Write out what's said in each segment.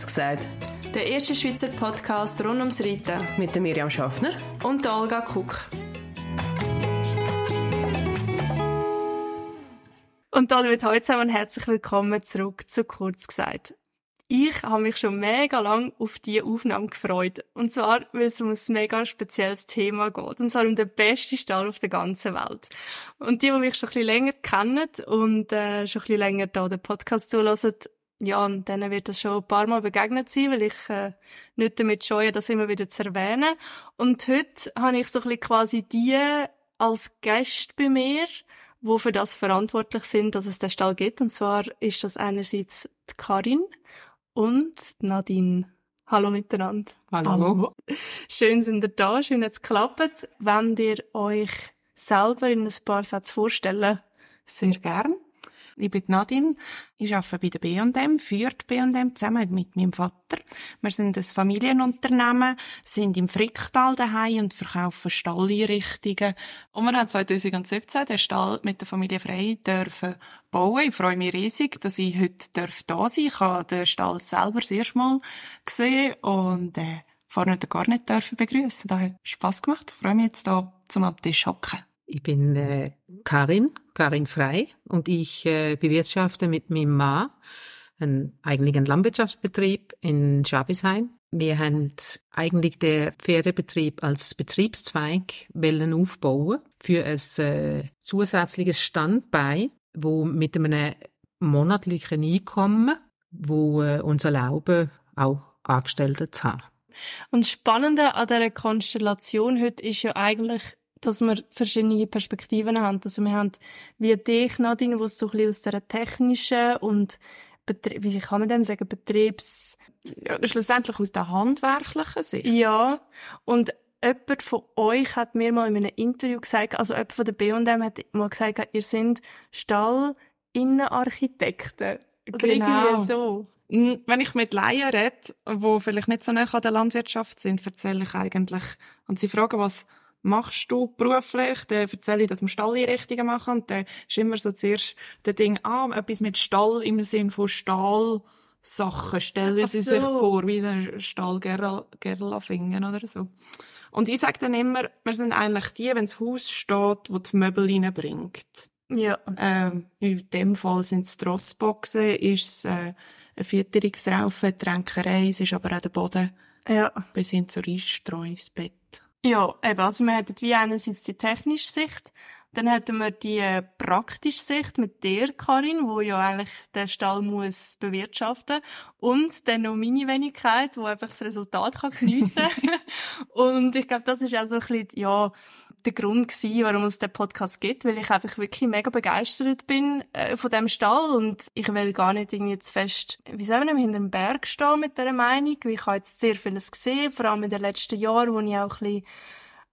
Kurz gesagt. Der erste Schweizer Podcast rund ums Reiten. Mit der Miriam Schaffner. Und der Olga Kuck. Und damit heute zusammen herzlich willkommen zurück zu Kurz gesagt. Ich habe mich schon mega lang auf diese Aufnahme gefreut. Und zwar, weil es um ein mega spezielles Thema geht. Und zwar um den besten Stall auf der ganzen Welt. Und die, die mich schon ein bisschen länger kennen und äh, schon ein bisschen länger da den Podcast zulassen, ja, denen wird das schon ein paar Mal begegnet sein, weil ich äh, nicht damit scheue, das immer wieder zu erwähnen. Und heute habe ich so ein bisschen quasi die als Gäste bei mir, die für das verantwortlich sind, dass es den Stall gibt. Und zwar ist das einerseits die Karin und Nadine. Hallo miteinander. Hallo. Hallo. Schön sind ihr da, schön hat es geklappt. Wenn ihr euch selber in ein paar Sätzen vorstellen? Sehr gern. Ich bin Nadine. Ich arbeite bei der B&M, führt B&M zusammen mit meinem Vater. Wir sind ein Familienunternehmen, sind im Fricktal daheim und verkaufen Stalleinrichtungen. Und wir haben 2017 den Stall mit der Familie Frey dürfen bauen. Ich freue mich riesig, dass ich heute da sein darf. Ich habe den Stall selber das erste Mal gesehen und äh, vorne gar nicht dürfen begrüßen. Das hat Spass gemacht. Ich freue mich jetzt hier zum am hocken. Ich bin äh, Karin, Karin Frei, und ich äh, bewirtschafte mit meinem Mann einen eigentlichen Landwirtschaftsbetrieb in Schabisheim. Wir haben eigentlich den Pferdebetrieb als Betriebszweig wollen aufbauen für ein äh, zusätzliches Standbein, wo mit einem monatlichen Einkommen, wo äh, uns erlauben, auch Angestellte zu haben. Und das Spannende an dieser Konstellation heute ist ja eigentlich, dass wir verschiedene Perspektiven haben. Also wir haben wie dich, Nadine, wo so ein bisschen aus der technischen und Betrie wie kann man dem sagen, Betriebs... Ja, schlussendlich aus der handwerklichen Sicht. Ja, und jemand von euch hat mir mal in einem Interview gesagt, also jemand von der B&M hat mal gesagt, ihr seid Stallinnenarchitekten. Genau. irgendwie so. Hm, wenn ich mit Laien rede, die vielleicht nicht so nah an der Landwirtschaft sind, erzähle ich eigentlich, und sie fragen, was machst du beruflich? Dann erzähle ich, dass wir Stalleinrichtungen machen. Und dann ist immer so zuerst der Ding, ah, etwas mit Stall im Sinn von Stahlsachen. Stellen Sie so. sich vor, wie ein Stall Gerlafingen oder so. Und ich sage dann immer, wir sind eigentlich die, wenn das Haus steht, wo die Möbel reinbringt. Ja. Ähm, in dem Fall sind es Trossboxen, ist es äh, eine Fütterungsraufe, Tränkerei, es ist aber auch der Boden. Ja. Bis hin zur Einstreu, das Bett. Ja, eben, also wir hätten wie einerseits die technische Sicht, dann hätten wir die äh, praktische Sicht mit dir, Karin, wo ja eigentlich den Stall muss bewirtschaften. Und dann noch meine Wenigkeit, wo einfach das Resultat kann geniessen Und ich glaube, das ist auch so ein bisschen, ja, der Grund gewesen, warum es den Podcast gibt, weil ich einfach wirklich mega begeistert bin äh, von dem Stall und ich will gar nicht irgendwie zu fest, wie sagen wir, hinter dem Berg stehen mit dieser Meinung. Ich habe jetzt sehr vieles gesehen, vor allem in den letzten Jahren, wo ich auch ein bisschen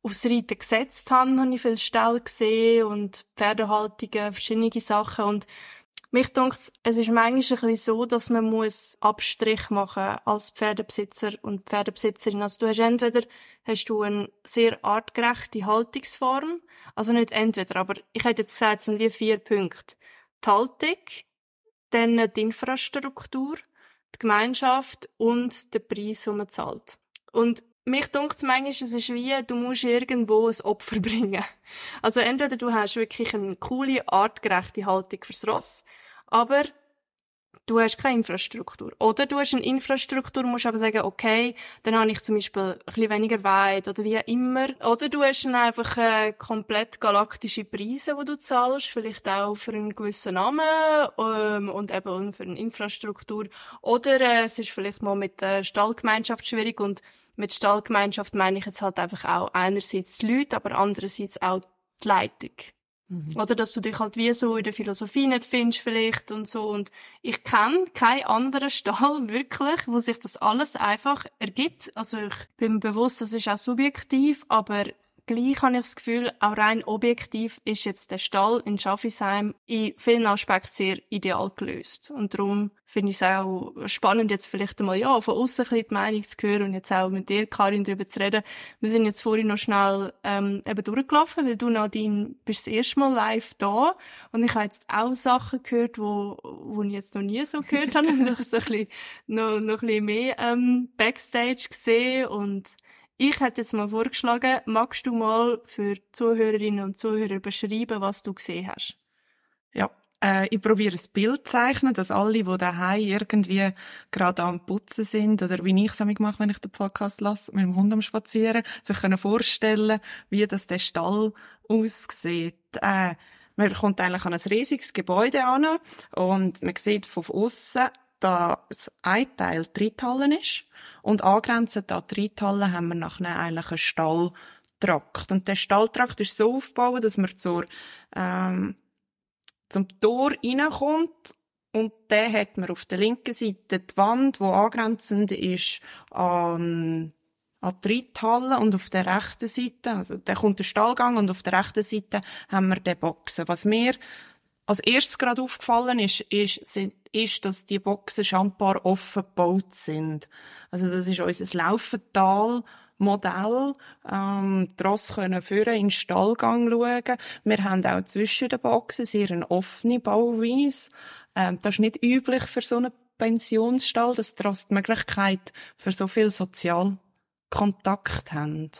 aufs Reiten gesetzt habe, habe ich viele Stall gesehen und Pferdehaltungen, verschiedene Sachen und mich denkt, es ist manchmal ein bisschen so, dass man muss Abstrich machen als Pferdebesitzer und Pferdebesitzerin. Also du hast entweder hast du eine sehr artgerechte Haltungsform, also nicht entweder, aber ich hätte jetzt gesagt, es sind wie vier Punkte. Die Haltung, dann die Infrastruktur, die Gemeinschaft und der Preis, den man zahlt. Und mich dunkt manchmal, es ist wie, du musst irgendwo ein Opfer bringen. Also entweder du hast wirklich eine coole, artgerechte Haltung fürs Ross, aber du hast keine Infrastruktur. Oder du hast eine Infrastruktur, musst aber sagen, okay, dann habe ich zum Beispiel ein bisschen weniger weit oder wie immer. Oder du hast dann einfach äh, komplett galaktische Preise, die du zahlst, vielleicht auch für einen gewissen Namen ähm, und eben für eine Infrastruktur. Oder äh, es ist vielleicht mal mit der Stallgemeinschaft schwierig und mit Stallgemeinschaft meine ich jetzt halt einfach auch einerseits die Leute, aber andererseits auch die Leitung. Mhm. Oder dass du dich halt wie so in der Philosophie nicht findest vielleicht und so. Und ich kenne keinen anderen Stall wirklich, wo sich das alles einfach ergibt. Also ich bin mir bewusst, das ist auch subjektiv, aber gleich habe ich das Gefühl, auch rein objektiv ist jetzt der Stall in Schaffisheim in vielen Aspekten sehr ideal gelöst. Und darum finde ich es auch spannend, jetzt vielleicht einmal, ja, von außen ein bisschen die Meinung zu hören und jetzt auch mit dir, Karin, darüber zu reden. Wir sind jetzt vorhin noch schnell, ähm, eben durchgelaufen, weil du, Nadine, bist das erste Mal live da. Und ich habe jetzt auch Sachen gehört, wo, wo ich jetzt noch nie so gehört habe. Also ich so ein bisschen, noch, noch ein bisschen mehr, ähm, Backstage gesehen und ich hätte jetzt mal vorgeschlagen, magst du mal für Zuhörerinnen und Zuhörer beschreiben, was du gesehen hast? Ja, äh, ich probiere ein Bild zu zeichnen, dass alle, die daheim irgendwie gerade am Putzen sind, oder wie ich es mache, wenn ich den Podcast lasse, mit dem Hund am Spazieren, sich können vorstellen, wie das der Stall aussieht. Äh, man kommt eigentlich an ein riesiges Gebäude an und man sieht von außen, dass ein Teil die Reithalle ist und angrenzend an die Reithalle haben wir nachher eigentlich einen Stalltrakt. Und der Stalltrakt ist so aufgebaut, dass man zur, ähm, zum Tor reinkommt und der hat man auf der linken Seite die Wand, die angrenzend ist an, an die Reithalle und auf der rechten Seite, also da kommt der Stallgang und auf der rechten Seite haben wir den Boxen. Was mir als erstes gerade aufgefallen ist, ist, sind, ist, dass die Boxen scheinbar offen gebaut sind. Also das ist unser Laufental. Modell. Ähm, die Ross können führen in den Stallgang schauen. Wir haben auch zwischen den Boxen sehr eine offene Bauweise. Ähm, das ist nicht üblich für so einen Pensionsstall, dass die Ross die Möglichkeit für so viel Sozialkontakt haben.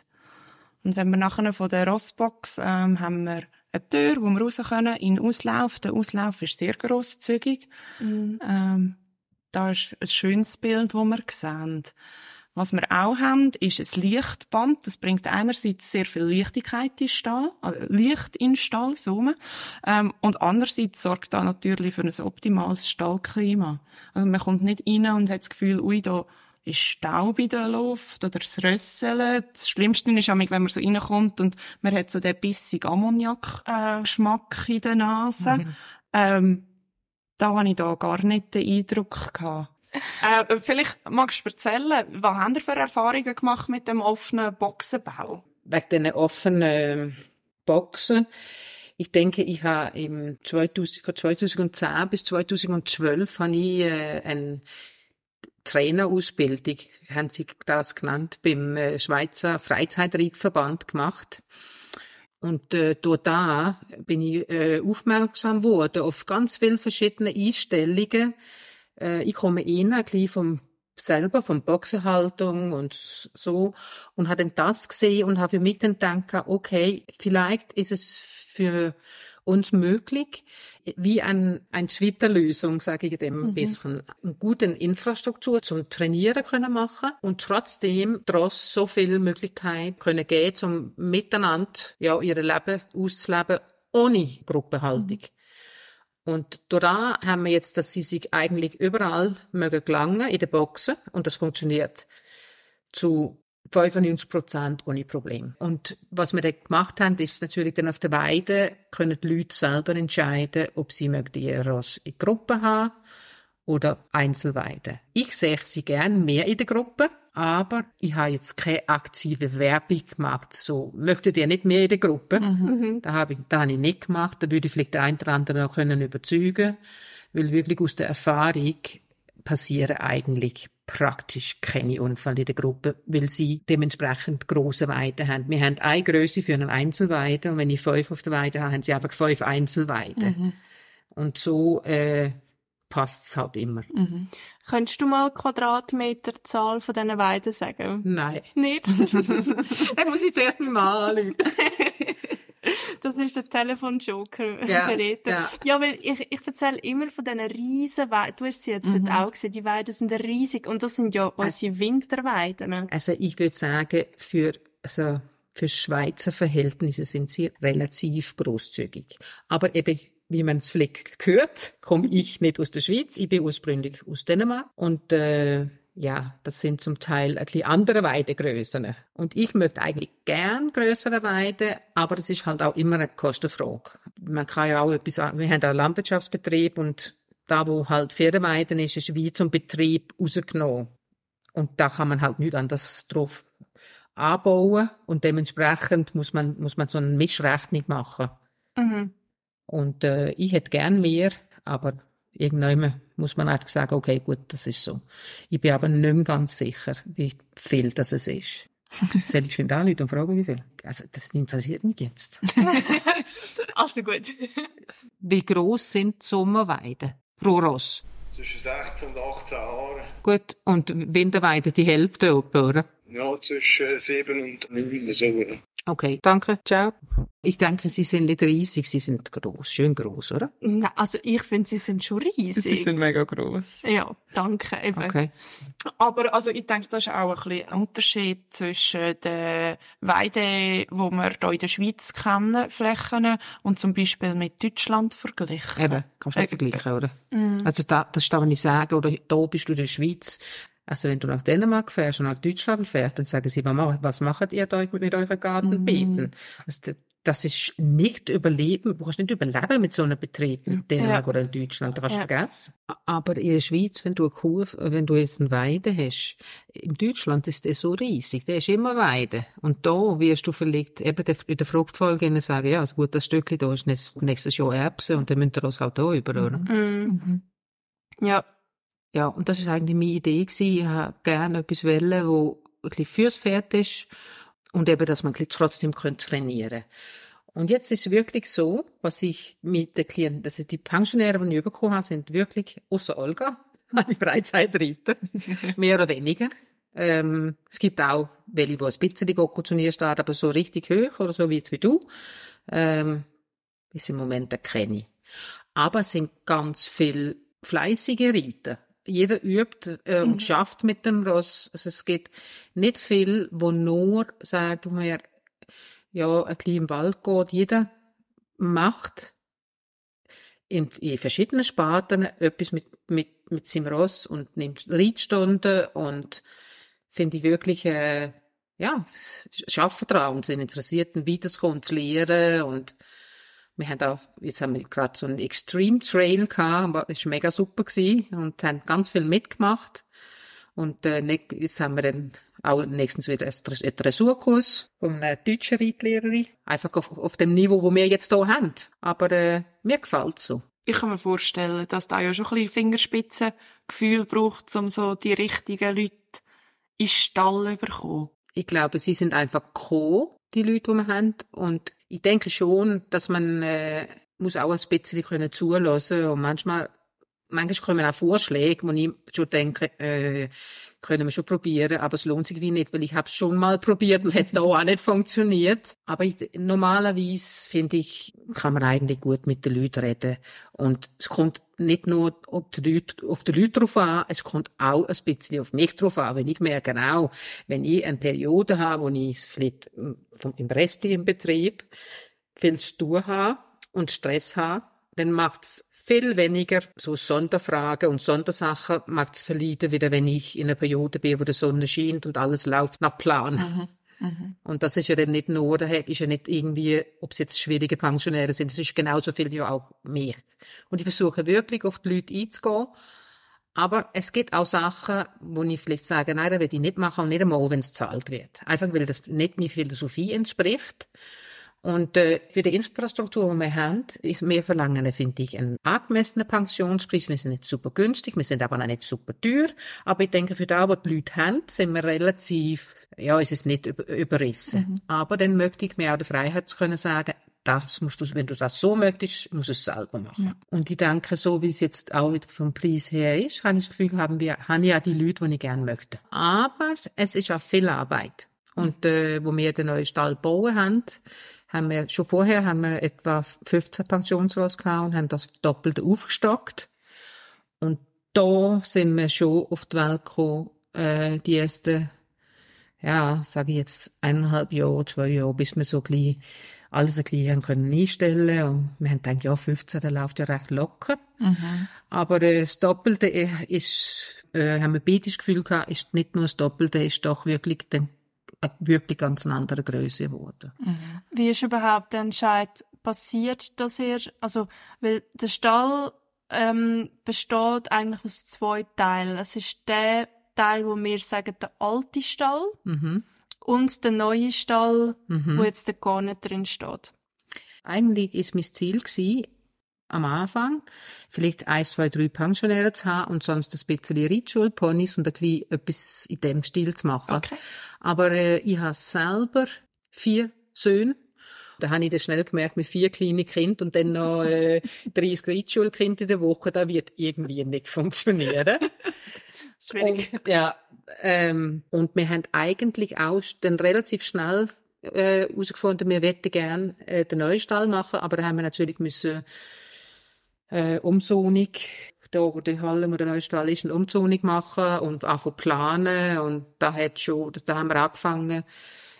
Und wenn wir nachher von der Rossbox ähm, haben wir eine Tür, wo wir raus können, in Auslauf. Der Auslauf ist sehr grosszügig. Mhm. Ähm, da ist ein schönes Bild, das wir sehen. Was wir auch haben, ist ein Lichtband. Das bringt einerseits sehr viel Lichtigkeit in den Stall, also Licht in den Stall, so ähm, Und andererseits sorgt da natürlich für ein optimales Stallklima. Also man kommt nicht rein und hat das Gefühl, ui, da ist Staub in der Luft oder das Rösseln. Das Schlimmste ist wenn man so reinkommt und man hat so den bissigen Ammoniak-Geschmack äh. in der Nase. Mhm. Ähm, da habe ich da gar nicht den Eindruck gehabt. äh, vielleicht magst du erzählen, was haben ihr für Erfahrungen gemacht mit dem offenen Boxenbau? Wegen diesen offenen Boxen. Ich denke, ich habe im 2000, 2010 bis 2012 habe ich äh, ein Trainerausbildung, haben sie das genannt, beim äh, Schweizer Freizeitreitverband gemacht. Und äh, dort da bin ich äh, aufmerksam geworden auf ganz viele verschiedene Einstellungen. Äh, ich komme rein, ein bisschen vom selber, von Boxenhaltung und so, und habe dann das gesehen und habe für mich dann gedacht, okay, vielleicht ist es für uns möglich, wie ein, ein Twitter-Lösung, sage ich dem ein mhm. bisschen, eine gute Infrastruktur zum Trainieren können machen und trotzdem trotz so viel Möglichkeit können gehen, zum Miteinander, ja, ihre Leben auszuleben, ohne Gruppenhaltung. Mhm. Und da haben wir jetzt, dass sie sich eigentlich überall mögen gelangen in den Boxen und das funktioniert zu 95 Prozent ohne Problem. Und was wir dann gemacht haben, ist natürlich dann auf der Weide können die Leute selber entscheiden, ob sie möchten ihr Ross in Gruppen haben oder Einzelweide. Ich sehe sie gern mehr in der Gruppe, aber ich habe jetzt keine aktive Werbung gemacht. So, möchtet ihr nicht mehr in der Gruppe? Mhm. Da habe ich, da habe ich nicht gemacht. Da würde ich vielleicht der eine oder andere noch können überzeugen, weil wirklich aus der Erfahrung passieren eigentlich praktisch keine Unfälle in der Gruppe, weil sie dementsprechend große Weiden haben. Wir haben eine Größe für einen Einzelweide und wenn ich fünf auf der Weide habe, haben sie einfach fünf Einzelweiden. Mhm. Und so äh, passt es halt immer. Mhm. Könntest du mal Quadratmeterzahl von diesen Weiden sagen? Nein. Nicht? Dann muss ich zuerst mal anrufen. Das ist der Telefonjoker, ja, der Reto. Ja. ja, weil ich, ich erzähle immer von diesen riesen Weiden. Du hast sie jetzt mhm. auch gesehen. Die Weiden sind riesig. Und das sind ja unsere also, Winterweiden. Also ich würde sagen, für, also, für Schweizer Verhältnisse sind sie relativ großzügig. Aber eben, wie man es vielleicht gehört, komme ich nicht aus der Schweiz. Ich bin ursprünglich aus Dänemark. Und, äh, ja, das sind zum Teil ein bisschen andere Weidegrößen. Und ich möchte eigentlich gern größere Weide, aber das ist halt auch immer eine Kostenfrage. Man kann ja auch etwas, wir haben auch einen Landwirtschaftsbetrieb und da, wo halt Pferdeweiden ist, ist wie zum Betrieb rausgenommen. Und da kann man halt nicht anders drauf anbauen und dementsprechend muss man, muss man so eine Mischrechnung machen. Mhm. Und äh, ich hätte gern mehr, aber irgendwann muss man einfach sagen, okay, gut, das ist so. Ich bin aber nicht mehr ganz sicher, wie viel das es ist. Soll ich schon da Leute und fragen, wie viel? Also, das interessiert mich jetzt. Also gut. Wie groß sind die Sommerweiden pro Ross? Zwischen 16 und 18 Jahren. Gut, und Winterweiden die Hälfte etwa, oder? Ja, zwischen 7 und 9, so. Okay, danke, ciao. Ich denke, Sie sind nicht riesig, Sie sind groß, schön groß, oder? Nein, also ich finde, sie sind schon riesig. Sie sind mega gross. ja, danke. Eben. Okay. Aber also ich denke, das ist auch ein bisschen ein Unterschied zwischen den Weiden, wo wir hier in der Schweiz kennen, Flächen, und zum Beispiel mit Deutschland verglichen. Eben, kannst du nicht Äh, vergleichen, oder? Also da, das ist da, wenn ich sage, oder da bist du in der Schweiz. Also wenn du nach Dänemark fährst und nach Deutschland fährst, dann sagen sie, Mama, was macht ihr da mit euren Gartenbeeten? Also d- das ist nicht überleben, du kannst nicht überleben mit so einem Betrieb in Dänemark Ja. oder in Deutschland, das kannst du Ja. vergessen. Aber in der Schweiz, wenn du eine Kuh, wenn du jetzt eine Weide hast, in Deutschland ist der so riesig, der ist immer Weide. Und da wirst du vielleicht eben in der Fruchtfolge ihnen sagen, ja, also gut, das Stückchen da ist nächstes- Jahr Erbsen und dann müsst ihr das halt da über, oder? Mhm. Ja. Ja, und das ist eigentlich meine Idee gewesen. Ich habe gerne etwas wollen, wo ein bisschen fürs Pferd ist und eben, dass man trotzdem trainieren Und jetzt ist wirklich so, was ich mit den Klienten, also die Pensionäre, die ich bekommen habe, sind wirklich, außer Olga, meine Freizeitreiter, mehr oder weniger. Ähm, es gibt auch welche, die ein bisschen Gocko Turnier starten, aber so richtig hoch oder so wie jetzt wie du, ähm, ist im Moment ich. Aber es sind ganz viel fleißige Reiter. Jeder übt äh, und schafft mit dem Ross. Also es gibt nicht viel, wo nur, sagen wir, ja, ein bisschen im Wald geht. Jeder macht in, in verschiedenen Sparten etwas mit, mit, mit seinem Ross und nimmt Reitstunden und finde ich wirklich, äh, ja, schaffen dran und sind interessiert, weiterzukommen, zu lernen und wir haben auch, jetzt haben wir gerade so einen Extreme Trail gehabt, das war mega super gewesen und haben ganz viel mitgemacht. Und äh, ne- jetzt haben wir dann auch nächstens wieder einen Dressurkurs von einer deutschen Reitlehrerin. Einfach auf, auf dem Niveau, wo wir jetzt hier haben. Aber äh, mir gefällt so. Ich kann mir vorstellen, dass da ja schon ein bisschen Fingerspitzengefühl braucht, um so die richtigen Leute in den Stall zu bekommen. Ich glaube, sie sind einfach gekommen, die Leute, die wir haben. Und ich denke schon, dass man äh, muss auch ein bisschen können zulassen und manchmal manchmal kommen auch Vorschläge, wo ich schon denke, äh, können wir schon probieren, aber es lohnt sich wie nicht, weil ich habe es schon mal probiert und hat da auch nicht funktioniert. Aber ich, normalerweise finde ich, kann man eigentlich gut mit den Leuten reden und es kommt nicht nur auf die Leute, auf die Leute drauf an, es kommt auch ein bisschen auf mich drauf an, wenn ich merke, genau, wenn ich eine Periode habe, wo ich vielleicht äh, vom, im restlichen Betrieb viel zu tun habe und Stress habe, dann macht's viel weniger so Sonderfragen und Sondersachen macht's verleiden, wieder wenn ich in einer Periode bin, wo die Sonne scheint und alles läuft nach Plan. Und das ist ja dann nicht nur, ist ja nicht irgendwie, ob es jetzt schwierige Pensionäre sind, es ist genauso viel ja auch mehr. Und ich versuche wirklich auf die Leute einzugehen. Aber es gibt auch Sachen, wo ich vielleicht sage, nein, das will ich nicht machen und nicht einmal, wenn es gezahlt wird. Einfach, weil das nicht meiner Philosophie entspricht. Und äh, für die Infrastruktur, die wir haben, ist wir verlangen, finde ich, einen angemessenen Pensionspreis. Wir sind nicht super günstig, wir sind aber auch nicht super teuer. Aber ich denke, für das, was die Leute haben, sind wir relativ, ja, ist es nicht über, überrissen. Aber dann möchte ich mir auch die Freiheit zu können sagen, das musst du, wenn du das so möchtest, musst du es selber machen. Und ich denke, so wie es jetzt auch wieder vom Preis her ist, habe ich das Gefühl, haben wir, haben ja die Leute, die ich gerne möchte. Aber es ist auch viel Arbeit. Und äh, wo wir den neuen Stall bauen haben, haben wir schon vorher haben wir etwa 15 Pensionsross gehabt und haben das doppelt aufgestockt. Und da sind wir schon auf die Welt gekommen, äh, die ersten, ja, sage ich jetzt, eineinhalb Jahre, zwei Jahre, bis wir so gleich alles ein bisschen können einstellen und wir haben gedacht, ja, 15, der läuft ja recht locker. Aber äh, das Doppelte äh, ist, äh, haben wir beide das Gefühl gehabt, ist nicht nur das Doppelte, ist doch wirklich dann wirklich ganz eine andere Größe geworden. Wie ist überhaupt der Entscheid passiert, dass ihr, also, weil der Stall ähm, besteht eigentlich aus zwei Teilen. Es ist der Teil, wo wir sagen, der alte Stall. Mhm. Und der neue Stall, Mhm. wo jetzt der gar nicht drin steht. Eigentlich ist mein Ziel gewesen, am Anfang vielleicht eins, zwei, drei Pensionäre zu haben und sonst ein bisschen Reitschulponys und ein bisschen etwas in dem Stil zu machen. Okay. Aber äh, ich habe selber vier Söhne. Da habe ich dann schnell gemerkt, mit vier kleinen Kindern und dann noch äh, 30 Reitschulkinder in der Woche, das wird irgendwie nicht funktionieren. Schwierig. Und, ja, ähm, und wir haben eigentlich auch dann relativ schnell äh, herausgefunden, wir wollten gerne äh, den neuen Stall machen, aber da haben wir natürlich müssen äh, Umzonung, da wo die Halle, wo der neue Stall ist, eine Umzonung machen und anfangen planen und da hat schon, da haben wir angefangen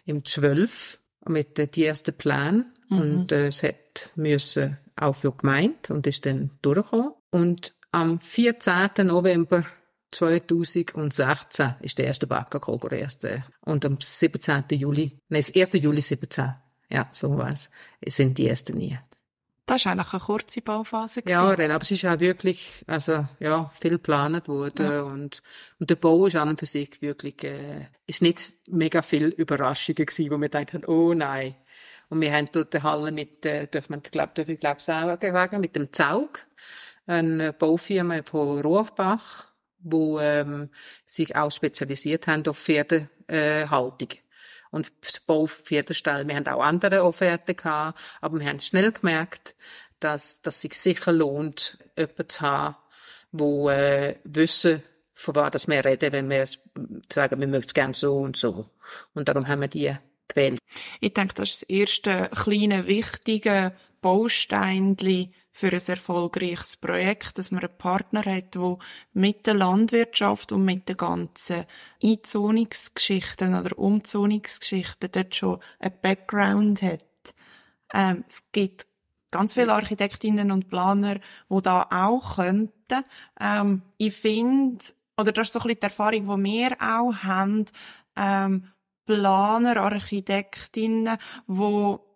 im 12 mit äh, die ersten Plänen und äh, es hat müssen auch für die Gemeinde und ist dann durchgekommen und am 14. November 2016 ist der erste Bagger gekommen, der erste. Und am 17. Juli, nein, das 1. Juli 17, ja, so war's, sind die ersten nie. Das war eigentlich eine kurze Bauphase. Ja, gewesen. Aber es ist auch wirklich, also, ja, viel geplant worden und, und der Bau ist an und für sich wirklich, äh, ist nicht mega viel Überraschungen gewesen, wo wir gedacht haben, oh nein. Und wir haben dort die Halle mit, äh, darf man, glaub, darf ich glaub sagen, sagen, mit dem Zaug, eine Baufirma von Rohrbach, wo, ähm, sich auch spezialisiert haben auf Pferdehaltung. Äh, Haltung. Und das Bau Pferdestall. Wir haben auch andere Offerten gehabt, aber wir haben schnell gemerkt, dass, dass sich sicher lohnt, jemanden zu haben, wo äh, wissen, von was das wir reden, wenn wir sagen, wir möchten es gerne so und so. Und darum haben wir die gewählt. Ich denke, das ist das erste kleine, wichtige Bausteinchen für ein erfolgreiches Projekt, dass man einen Partner hat, der mit der Landwirtschaft und mit den ganzen Einzonungsgeschichten oder Umzonungsgeschichten dort schon einen Background hat. Ähm, es gibt ganz viele Architektinnen und Planer, die da auch könnten. Ähm, ich finde, oder das ist so ein bisschen die Erfahrung, die wir auch haben, ähm, Planer, Architektinnen, die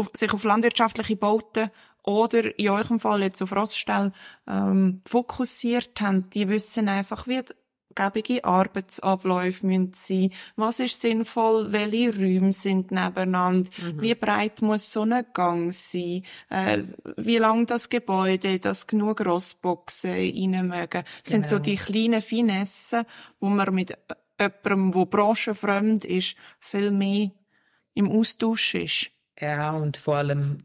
auf, sich auf landwirtschaftliche Bauten oder in eurem Fall jetzt auf Roststall ähm, fokussiert haben, die wissen einfach, wie gebige Arbeitsabläufe müssen sein, was ist sinnvoll, welche Räume sind nebeneinander, wie breit muss so ein Gang sein, äh, wie lang das Gebäude, dass genug Rossboxen rein mögen. Das sind so Genau. die kleinen Finessen, wo man mit jemandem, der branchenfremd ist, viel mehr im Austausch ist. Ja, und vor allem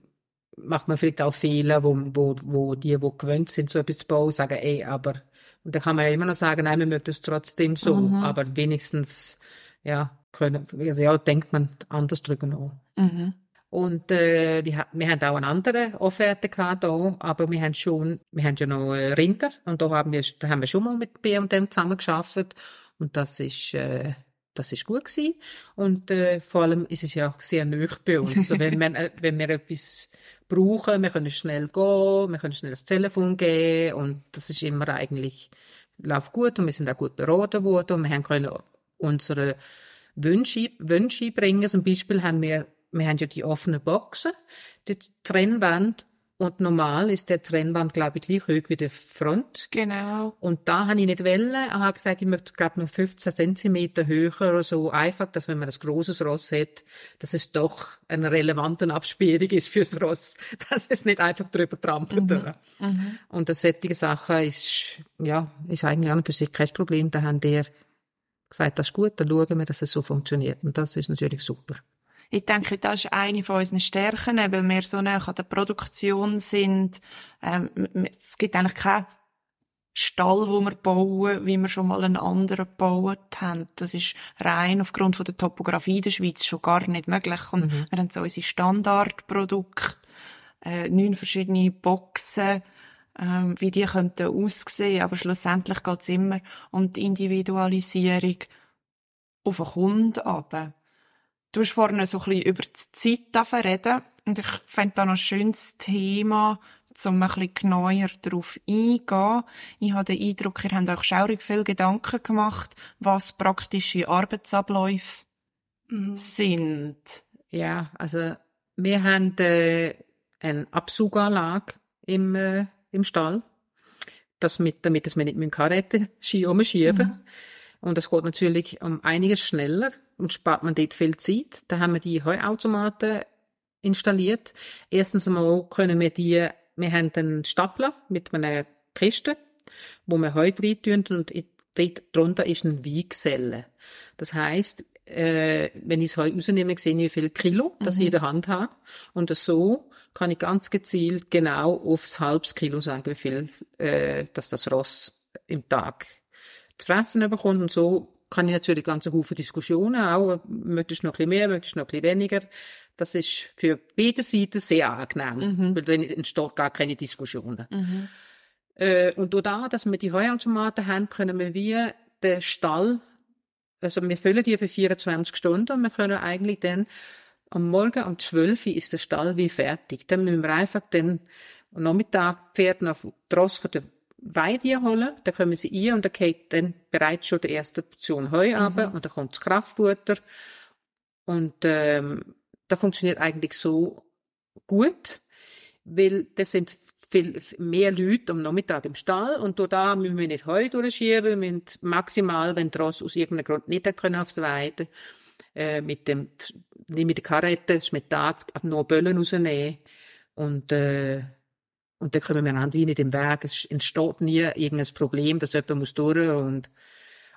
macht man vielleicht auch Fehler, wo, wo, wo die, die gewöhnt sind, so etwas zu bauen, sagen, ey, aber, und da kann man ja immer noch sagen, nein, wir möchten es trotzdem so, aber wenigstens, ja, können, also ja, denkt man anders drüber nach. Mhm. Und äh, wir, wir haben auch eine andere Offerte gehabt da, aber wir haben schon, wir haben ja noch äh, Rinder und da haben wir, da haben wir schon mal mit B&M zusammen geschafft und das ist, äh, das ist gut gewesen. Und äh, vor allem ist es ja auch sehr nöch bei uns. Also wenn, wir, äh, wenn wir etwas brauchen, wir können schnell gehen, wir können schnell das Telefon geben und das ist immer eigentlich läuft gut und wir sind auch gut beraten worden und wir haben können unsere Wünsche, Wünsche bringen. Zum Beispiel haben wir, wir haben ja die offenen Boxen, die Trennwand und normal ist der Trennwand, glaube ich, gleich hoch wie der Front. Genau. Und da habe ich nicht wollen. Ich habe gesagt, ich möchte, glaube noch 15 Zentimeter höher oder so. Einfach, dass wenn man ein grosses Ross hat, dass es doch eine relevante Absperrung ist fürs Ross. Dass es nicht einfach drüber trampelt. oder? Und das solche Sachen ist, ja, ist eigentlich an und für sich kein Problem. Da haben die gesagt, das ist gut, dann schauen wir, dass es so funktioniert. Und das ist natürlich super. Ich denke, das ist eine von unseren Stärken, weil wir so nah an der Produktion sind. Ähm, es gibt eigentlich keinen Stall, wo wir bauen, wie wir schon mal einen anderen gebaut haben. Das ist rein aufgrund von der Topografie der Schweiz schon gar nicht möglich. Und wir haben so unsere Standardprodukte, äh, neun verschiedene Boxen, ähm, wie die könnten aussehen. Aber schlussendlich geht es immer um die Individualisierung auf den Kunden runter. Du hast vorhin so ein bisschen über die Zeit reden und ich fände da noch ein schönes Thema, um ein bisschen genauer darauf eingehen. Ich habe den Eindruck, ihr habt euch schaurig viel Gedanken gemacht, was praktische Arbeitsabläufe sind. Ja, also wir haben äh, eine Absuganlage im, äh, im Stall, das mit, damit dass wir nicht mit dem Karette Ski umschieben. Und das geht natürlich um einiges schneller und spart man dort viel Zeit. Da haben wir die Heuautomaten installiert. Erstens einmal können wir die, wir haben einen Stapler mit einer Kiste, wo wir Heu rein tun und dort drunter ist ein Wiegsälle. Das heißt, äh, wenn ich das Heu rausnehme, sehe ich, wie viel Kilo das ich in der Hand habe. Und so kann ich ganz gezielt genau aufs halbes Kilo sagen, wie viel äh, dass das Ross im Tag zu fressen bekommt. Und so kann ich natürlich ganze Haufen Diskussionen auch, möchtest du noch ein bisschen mehr, möchtest du noch ein bisschen weniger. Das ist für beide Seiten sehr angenehm, Mhm. weil dann entsteht gar keine Diskussionen. Mhm. Äh, und durch das, dass wir die Heuautomaten haben, können wir wie den Stall, also wir füllen die für 24 Stunden und wir können eigentlich dann am Morgen um 12 Uhr ist der Stall wie fertig. Dann müssen wir einfach den am Nachmittag Pferde auf die Ross von der Weide holen, dann kommen sie ein und dann geht dann bereits schon die erste Portion Heu runter und dann kommt das Kraftfutter. Und ähm, das funktioniert eigentlich so gut, weil das sind viel mehr Leute am Nachmittag im Stall und da müssen wir nicht Heu durchschieben, wir müssen maximal, wenn Ross aus irgendeinem Grund nicht können auf der Weide, äh, mit dem, nicht mit der Karette, das ist mit Tag, nur Böllen rausnehmen und äh, und dann kommen wir an wie nicht im Weg. Es entsteht nie irgendein Problem, dass jemand muss durch und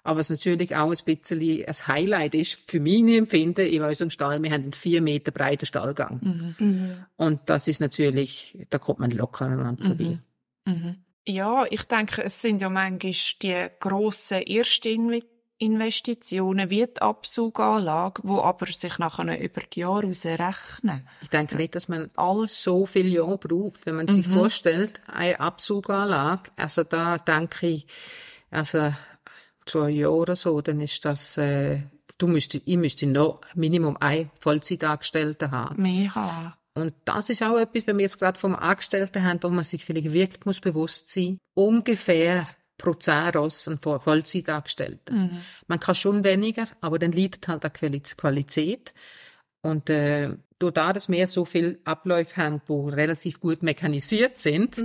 aber was natürlich auch ein bisschen ein Highlight ist, für mein Empfinden, in unserem Stall, wir haben einen vier Meter breiten Stallgang. Mhm. Und das ist natürlich, da kommt man locker aneinander vorbei. Mhm. Ja, ich denke, es sind ja manchmal die grossen Erstinvestitionen wie die Absuganlage, die aber sich nachher über die Jahre heraus rechnen. Ich denke nicht, dass man alles so viel Jahre braucht. Wenn man sich vorstellt, eine Absuganlage, also da denke ich, also zwei Jahre oder so, dann ist das, äh, du müsstest, ich müsste noch Minimum ein Vollzeitangestellte haben. Mehr haben. Und das ist auch etwas, wenn wir jetzt gerade vom Angestellten haben, wo man sich vielleicht wirklich muss bewusst sein, ungefähr pro 10 Ross ein Voll- Vollzeitangestellten. Man kann schon weniger, aber dann leidet halt Quali- Qualität. Und äh, da, dass wir so viel Abläufe haben, die relativ gut mechanisiert sind,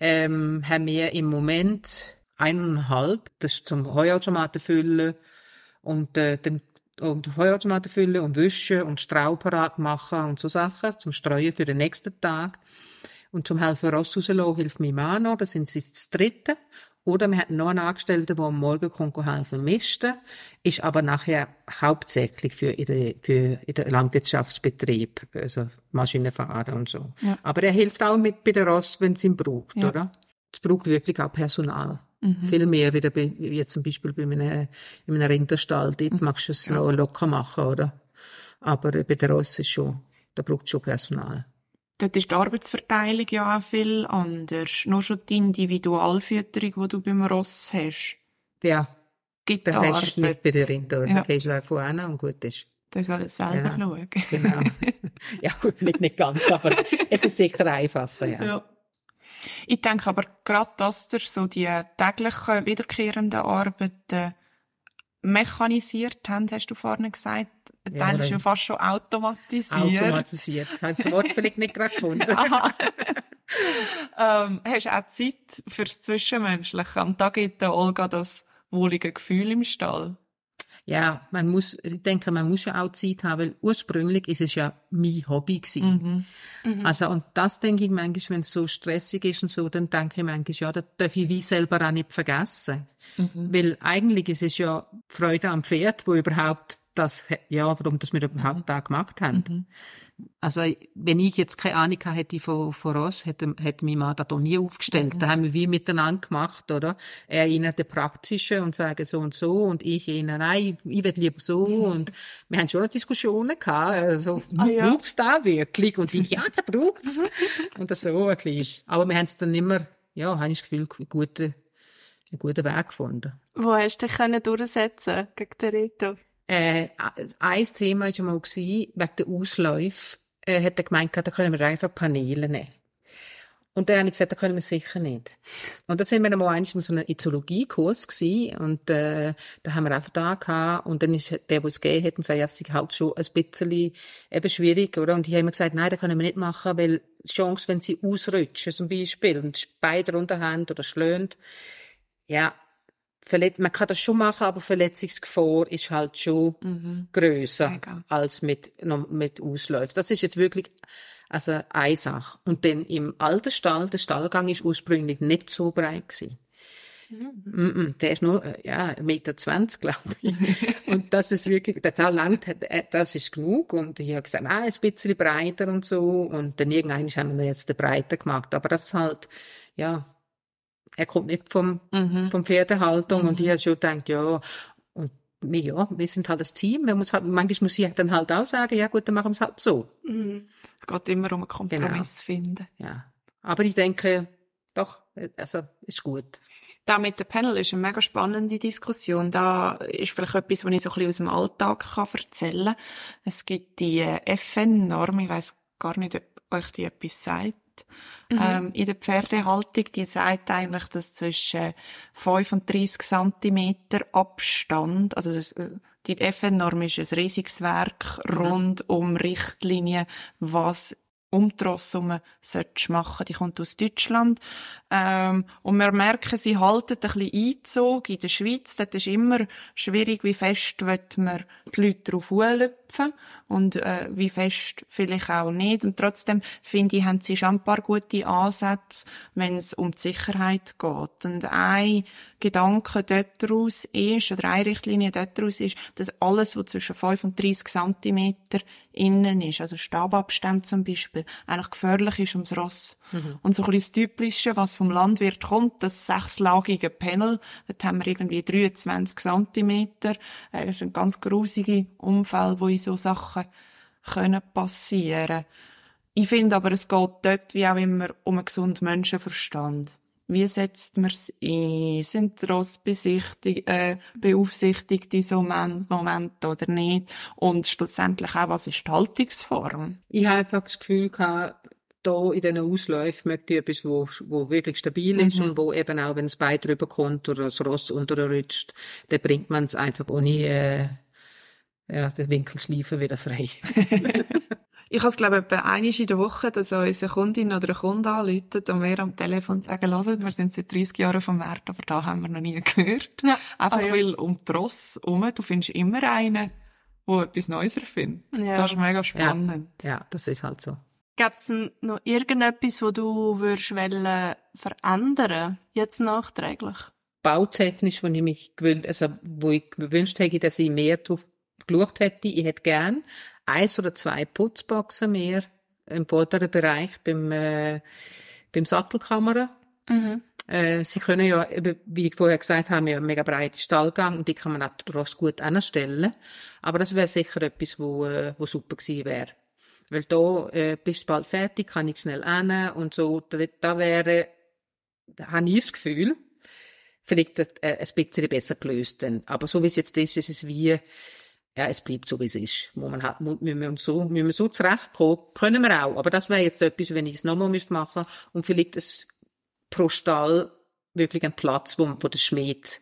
ähm, haben wir im Moment eineinhalb, das ist zum Heuautomaten füllen und äh, dann und Heuautomaten füllen und wischen und Strau parat machen und so Sachen zum Streuen für den nächsten Tag. Und zum helfen Ross rauslassen hilft mein Mann noch, das sind sie das dritte. Oder wir hatten noch einen Angestellten, der am Morgen helfen misten, ist aber nachher hauptsächlich für der, für Landwirtschaftsbetrieb, also Maschinenfahren und so. Ja. Aber er hilft auch mit bei der Ross, wenn es ihn braucht, Ja. oder? Es braucht wirklich auch Personal. Viel mehr wie, der, wie zum Beispiel bei einem, in einem Rinderstall. Dort magst du es noch locker machen, oder? Aber bei der Ross ist schon, da braucht schon Personal. Dort ist die Arbeitsverteilung ja auch viel anders. Nur schon die Individualfütterung, die du beim Ross hast, Ja, gibt da da hast du nicht bei der Rinder. Ja. Da gehst du einfach hin und gut ist. Du sollst selber Ja. schauen. Genau. ja, gut, vielleicht nicht ganz, aber es ist sicher einfacher, ja. Ja. Ich denke aber gerade, dass ihr so die täglichen wiederkehrenden Arbeiten mechanisiert habt, hast du vorhin gesagt. Ein Ja, Teil ist ja fast schon automatisiert. Automatisiert. Das habe ich das Wort vielleicht nicht gerade gefunden. Aha. ähm, hast auch Zeit fürs Zwischenmenschliche. Und da gibt der Olga das wohlige Gefühl im Stall. Ja, man muss, ich denke, man muss ja auch Zeit haben, weil ursprünglich ist es ja mein Hobby gewesen. Also, und das denke ich manchmal, wenn es so stressig ist und so, dann denke ich manchmal, ja, das darf ich wie selber auch nicht vergessen. Weil eigentlich ist es ja Freude am Pferd, wo überhaupt das, ja, warum das wir überhaupt da gemacht haben. Also, wenn ich jetzt keine Ahnung hätte von, von Ross, hätte, hätte Mann das auch nie aufgestellt. Da haben wir wie miteinander gemacht, oder? Er ihnen der Praktische und sagen so und so und ich ihnen, nein, ich will lieber so und wir haben schon eine Diskussionen gehabt, also, ja. braucht's da wirklich? Und ich, ja, da braucht's. und das so ein bisschen. Aber wir haben es dann immer, ja, habe ich das Gefühl, einen guten, einen guten Weg gefunden. Wo hast du dich können durchsetzen gegen den Reto? Äh, ein Thema war mal gewesen, wegen der Ausläufe, äh, hat er gemeint, da können wir einfach Paneele nehmen. Und dann habe ich gesagt, da können wir sicher nicht. Und da sind wir einmal eigentlich in so einem Izologiekurs gewesen, und, äh, da haben wir einfach da gehabt, und dann ist der, der es gegeben hat, und gesagt, ja, es ist halt schon ein bisschen eben schwierig, oder? Und ich habe immer gesagt, nein, das können wir nicht machen, weil die Chance, wenn sie ausrutschen, zum Beispiel, und Beine drunter haben oder schlönt, ja, Verlet man kann das schon machen, aber Verletzungsgefahr ist halt schon größer Mega. als mit, mit Ausläufen. Das ist jetzt wirklich, also eine Sache. Und dann im alten Stall, der Stallgang ist ursprünglich nicht so breit gewesen. Mm -mm, der ist nur, äh, ja, 1,20 Meter, glaube ich. und das ist wirklich, der da langt, äh, das ist genug. Und ich habe gesagt, ah, ein bisschen breiter und so. Und dann irgendwann haben wir jetzt den breiter gemacht. Aber das halt, ja, er kommt nicht vom, Mhm. vom Pferdehaltung. Und ich habe schon gedacht, ja, und wir, ja, wir sind halt das Team. Wir muss halt, manchmal muss ich dann halt auch sagen, ja gut, dann machen wir es halt so. Mhm. Es geht immer um einen Kompromiss finden. Ja. Aber ich denke, doch, also, ist gut. Da mit dem Panel ist eine mega spannende Diskussion. Da ist vielleicht etwas, was ich so ein bisschen aus dem Alltag kann erzählen kann. Es gibt die äh, FN-Norm, ich weiss gar nicht, ob euch die etwas sagt. Ähm, in der Pferdehaltung, die sagt eigentlich, dass zwischen 35 Zentimeter Abstand, also äh, die FN-Norm ist ein riesiges Werk rund um Richtlinien, was um herum solltest machen. Die kommt aus Deutschland. Ähm, und wir merken, sie halten ein bisschen Einzug in der Schweiz. Dort ist immer schwierig, wie fest wird man die Leute darauf anlüpfen und äh, wie fest vielleicht auch nicht. Und trotzdem, finde ich, haben sie schon ein paar gute Ansätze, wenn es um die Sicherheit geht. Und ein Gedanke dort daraus ist, oder eine Richtlinie dort daraus ist, dass alles, was zwischen 35 Zentimeter innen ist, also Stababstand zum Beispiel, eigentlich gefährlich ist ums Ross. Und so ein bisschen das Typische, was vom Landwirt kommt, das sechslagige Panel, dort haben wir irgendwie 23 Zentimeter, äh, das sind ganz grusige Unfälle, wo in so Sachen können passieren. Ich finde aber, es geht dort wie auch immer um einen gesunden Menschenverstand. Wie setzt man es ein? Sind Ross besichtigt, äh, beaufsichtigt in so einem Moment oder nicht? Und schlussendlich auch, was ist die Haltungsform? Ich habe einfach das Gefühl gehabt, da in diesen Ausläufen möchte ich etwas, wo, wo wirklich stabil ist und wo eben auch, wenn das Bein drüber kommt oder das Ross unterrutscht, dann bringt man es einfach ohne, äh, ja, den Winkelschleifen wieder frei. Ich habe es, glaube ich, etwa einmal in der Woche, dass unsere Kundin oder ein Kunde anruft und wir am Telefon sagen, hört, wir sind seit 30 Jahren vom Markt, aber da haben wir noch nie gehört. Ja. Einfach Ah, ja. weil um die Ross herum, du findest immer einen, der etwas Neues erfindet. Ja. Das ist mega spannend. Ja, das ist halt so. Gibt es noch irgendetwas, wo du würdest wollen verändern, jetzt nachträglich? bautechnisch, wo ich mich gewünscht, also, wo ich gewünscht hätte, dass ich mehr drauf geschaut hätte. Ich hätte gern eins oder zwei Putzboxen mehr im vorderen Bereich beim, äh, beim Sattelkamera. Mhm. Äh, sie können ja, wie ich vorher gesagt habe, ja einen mega breiten Stallgang und die kann man auch daraus gut anstellen. Aber das wäre sicher etwas, wo, äh, wo super gewesen wäre. Weil da äh, bist du bald fertig, kann ich schnell an und so. Da, da wäre, da habe ich das Gefühl, vielleicht äh, ein bisschen besser gelöst. Dann. Aber so wie es jetzt ist, ist es wie, ja, es bleibt so, wie es ist. Wo man hat, müssen wir uns so, müssen wir so zurechtkommen. Können wir auch. Aber das wäre jetzt etwas, wenn ich es nochmal müsste machen und vielleicht es pro Stall wirklich einen Platz, wo, wo der Schmied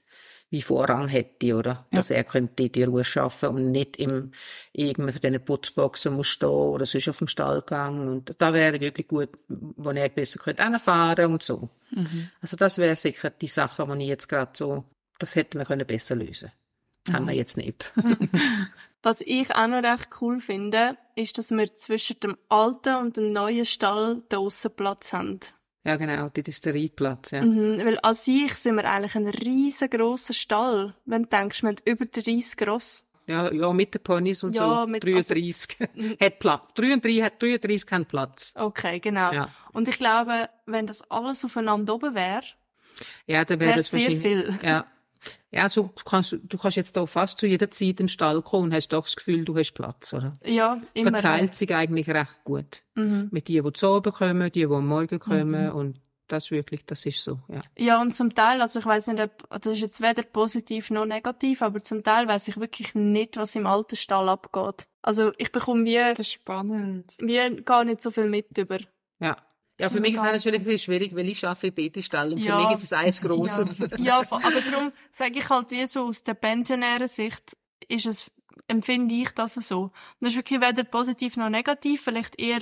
wie Vorrang hätte, oder? Dass er könnte die Ruhe schaffen und nicht im, irgendwo von diesen Putzboxen muss stehen oder sonst auf dem Stallgang. Und da wäre wirklich gut, wo er besser könnte hinfahren und so. Also das wäre sicher die Sache, die ich jetzt gerade so, das hätten wir können besser lösen. Haben wir jetzt nicht. Was ich auch noch recht cool finde, ist, dass wir zwischen dem alten und dem neuen Stall den Aussenplatz haben. ja, genau, das ist der Reitplatz, ja. Mhm, weil an sich sind wir eigentlich ein riesengroßer Stall. Wenn du denkst, wir haben über 30 Ross. Ja, ja, mit den Ponys und Ja, so. mit- 33 hat Platz. 33 hat 33 haben Platz. Okay, genau. Ja. Und ich glaube, wenn das alles aufeinander oben wäre, Ja, dann wäre Wär das sehr viel. Ja. Ja, so kannst du, du kannst jetzt da fast zu jeder Zeit im Stall kommen und hast doch das Gefühl, du hast Platz, oder? ja, Es immer. verteilt sich eigentlich recht gut. Mhm. Mit die, die zu oben kommen, die, die am Morgen kommen und das wirklich, das ist so, ja. Ja, und zum Teil, also ich weiß nicht, ob, das ist jetzt weder positiv noch negativ, aber zum Teil weiß ich wirklich nicht, was im alten Stall abgeht. Also ich bekomme wie, Das ist spannend. wie gar nicht so viel mit über. Ja. Ja, für mich ist es natürlich bisschen schwierig, weil ich arbeite in Betestall und für Ja. mich ist es eins Grosses. Ja, ja aber darum sage ich halt wie so aus der pensionären Sicht ist es, empfinde ich das so. Und das ist wirklich weder positiv noch negativ, vielleicht eher,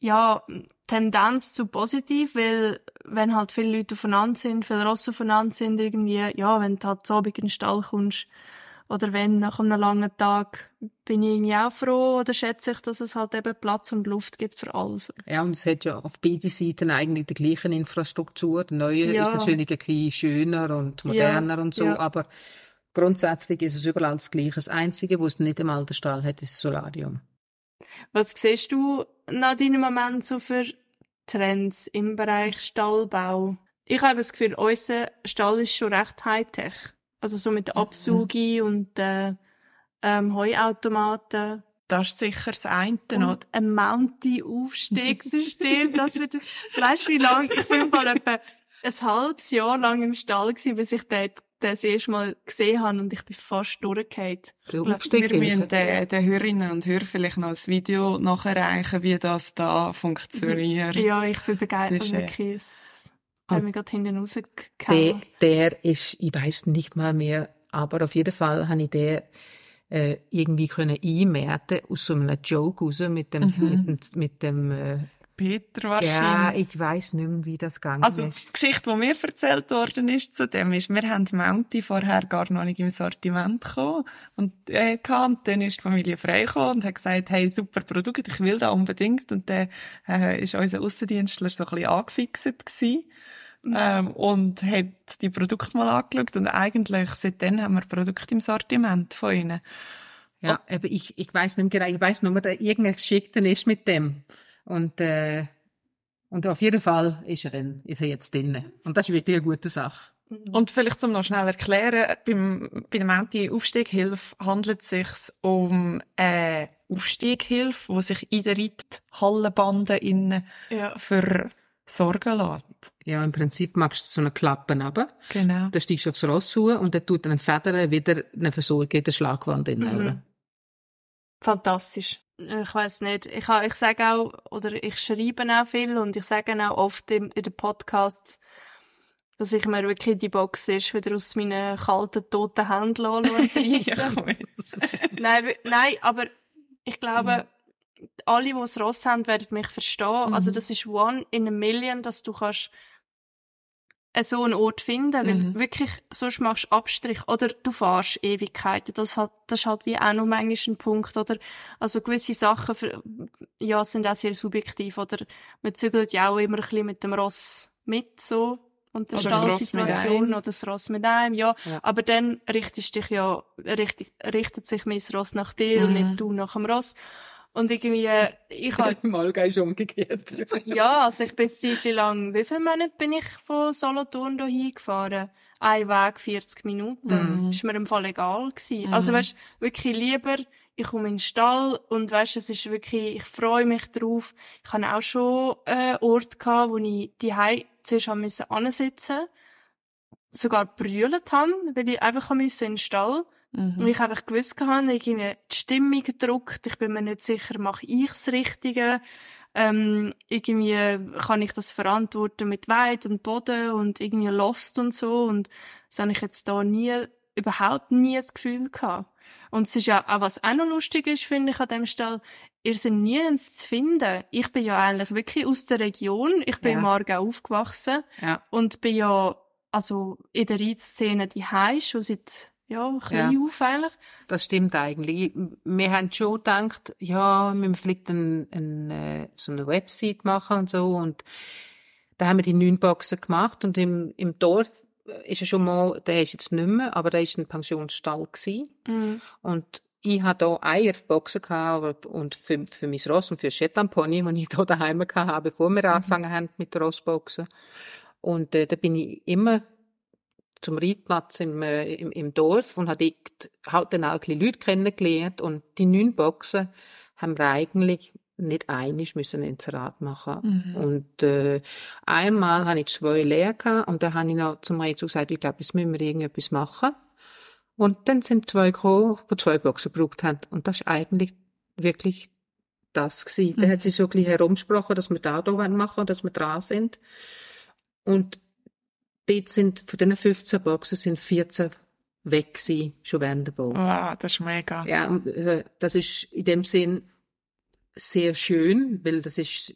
ja, Tendenz zu positiv, weil wenn halt viele Leute aufeinander sind, viele Rosse aufeinander sind, irgendwie, ja, wenn du halt so in den Stall kommst, oder wenn nach einem langen Tag, bin ich irgendwie auch froh oder schätze ich, dass es halt eben Platz und Luft gibt für alles. Ja, und es hat ja auf beiden Seiten eigentlich die gleiche Infrastruktur. Der neue Ja. ist natürlich ein bisschen schöner und moderner und so, ja. aber grundsätzlich ist es überall das Gleiche. Das Einzige, wo es nicht einmal der Stall hat, ist das Solarium. Was siehst du nach deinem Moment so für Trends im Bereich Stallbau? Ich habe das Gefühl, unser Stall ist schon recht Hightech. Also so mit Absaugi und äh, ähm, Heuautomaten. Das ist sicher das eine. oder? Und ein Mounty-Aufstiegsystem, das wird, weißt du, wie lange, ich bin mal etwa ein halbes Jahr lang im Stall gewesen, bis ich den, den das erste Mal gesehen habe und ich bin fast durchgefallen. Wir müssen den, den Hörerinnen und Hörern vielleicht noch ein Video nachreichen, wie das da funktioniert. Ja, ich bin begeistert, ist, wirklich, es hat mich gerade hinten Der, rausgehauen. der ist, ich weiß nicht mal mehr, aber auf jeden Fall habe ich den äh, irgendwie können einmerken aus so einem Joke raus mit dem, mit dem, mit dem äh, Peter ja, wahrscheinlich. ich weiß nicht mehr, wie das gegangen Also, ist. die Geschichte, die mir erzählt worden ist zu dem, ist, wir haben Mounty vorher gar noch nicht im Sortiment gekommen. Und, äh, gehabt. und dann ist die Familie frei gekommen und hat gesagt, hey, super Produkt, ich will da unbedingt. Und dann, äh, ist unser Aussendienstler so ein bisschen angefixt gewesen. Ähm, und hat die Produkte mal angeschaut und eigentlich seitdem haben wir Produkte im Sortiment von ihnen. Ja, aber ich, ich weiß nicht mehr genau, ich weiß nur, dass irgendein Geschickter ist mit dem. Und, äh, und auf jeden Fall ist er dann, ist er jetzt drin. Und das ist wirklich eine gute Sache. Und vielleicht zum noch schnell erklären, beim, bei der Menti-Aufstieghilfe handelt es sich um eine Aufstieghilfe, die sich in der Reithallenbande innen Ja. versorgen lässt. Ja, im Prinzip machst du so eine Klappe runter, Genau. dann steigst du aufs Ross zu und dann tut dann ein Feder wieder eine Versorgung in der Schlagwand Mhm. Fantastisch. Ich weiß nicht. Ich, ha- ich sage auch, oder ich schreibe auch viel und ich sage auch oft in, in den Podcasts, dass ich mir wirklich die Box ist, wieder aus meinen kalten, toten Händen jetzt. nein, nein, aber ich glaube, alle, die das Ross haben, werden mich verstehen. Also das ist one in a million, dass du kannst so einen Ort finden, weil Mhm. wirklich, sonst machst du Abstrich oder du fahrst Ewigkeiten. Das, hat, das ist halt wie auch noch manchmal ein Punkt, oder? Also gewisse Sachen, für, ja, sind auch sehr subjektiv, oder? Man zügelt ja auch immer ein bisschen mit dem Ross mit, so. Und der Stallsituation einem. oder das Ross mit einem, ja. Ja. Aber dann richtest dich ja, richtig, richtet sich mein Ross nach dir und Mhm. nicht du nach dem Ross. Und irgendwie, äh, ich halt, Mal ist umgekehrt. ja, also ich bin Zeit lang, wie viele Monate bin ich von Solothurn hier hingefahren? Ein Weg 40 Minuten. Mhm. Ist mir im Fall egal gewesen. Also weißt, wirklich lieber, ich komme in den Stall und weißt, es ist wirklich, ich freue mich drauf. Ich hatte auch schon äh, Ort gehabt, wo ich die zuerst haben müssen ansitzen, sogar brüllt haben, weil ich einfach in den Stall. Und Mhm. ich einfach gewusst habe, irgendwie die Stimmung gedruckt, ich bin mir nicht sicher, mache ich das Richtige, ähm, irgendwie kann ich das verantworten mit Weit und Boden und irgendwie Lost und so und das habe ich jetzt da nie, überhaupt nie das Gefühl gehabt. Und es ist ja auch, was auch noch lustig ist, finde ich, an dem Stall, ihr seid nirgends zu finden. Ich bin ja eigentlich wirklich aus der Region, ich bin Ja. im Aargau aufgewachsen Ja. und bin ja, also in der Reitszene die schon seit, ja, klein auf eigentlich. Das stimmt eigentlich. Wir haben schon gedacht, ja, wir müssen vielleicht ein, ein, äh, so eine Website machen und so. Und da haben wir die neun Boxen gemacht. Und im, im Dorf ist ja schon mal, der ist jetzt nicht mehr, aber da ist ein Pensionsstall gewesen. Mhm. Und ich hatte hier Eierboxen gehabt und für, für mein Ross und für Shetland Pony, die ich hier daheim hatte, bevor wir angefangen haben mit der Rossboxen. Und äh, da bin ich immer zum Reitplatz im, äh, im, im Dorf und habe dort halt dann auch ein bisschen Leute kennengelernt und die neun Boxen haben wir eigentlich nicht einig müssen ins Rad machen. Und äh, einmal hatte ich zwei leer gehabt, und da habe ich noch zum Rätsel gesagt, ich glaube, jetzt müssen wir irgendetwas machen. Und dann sind zwei gekommen, die zwei Boxen gebraucht haben. Und das ist eigentlich wirklich das gewesen. Da hat sie so ein bisschen herumgesprochen, dass wir da da machen wollen, dass wir dran sind. Und dort sind, von diesen 15 Boxen sind 14 weg gewesen, schon während der Bau. Wow, das ist mega. Ja, äh, das ist in dem Sinn sehr schön, weil das ist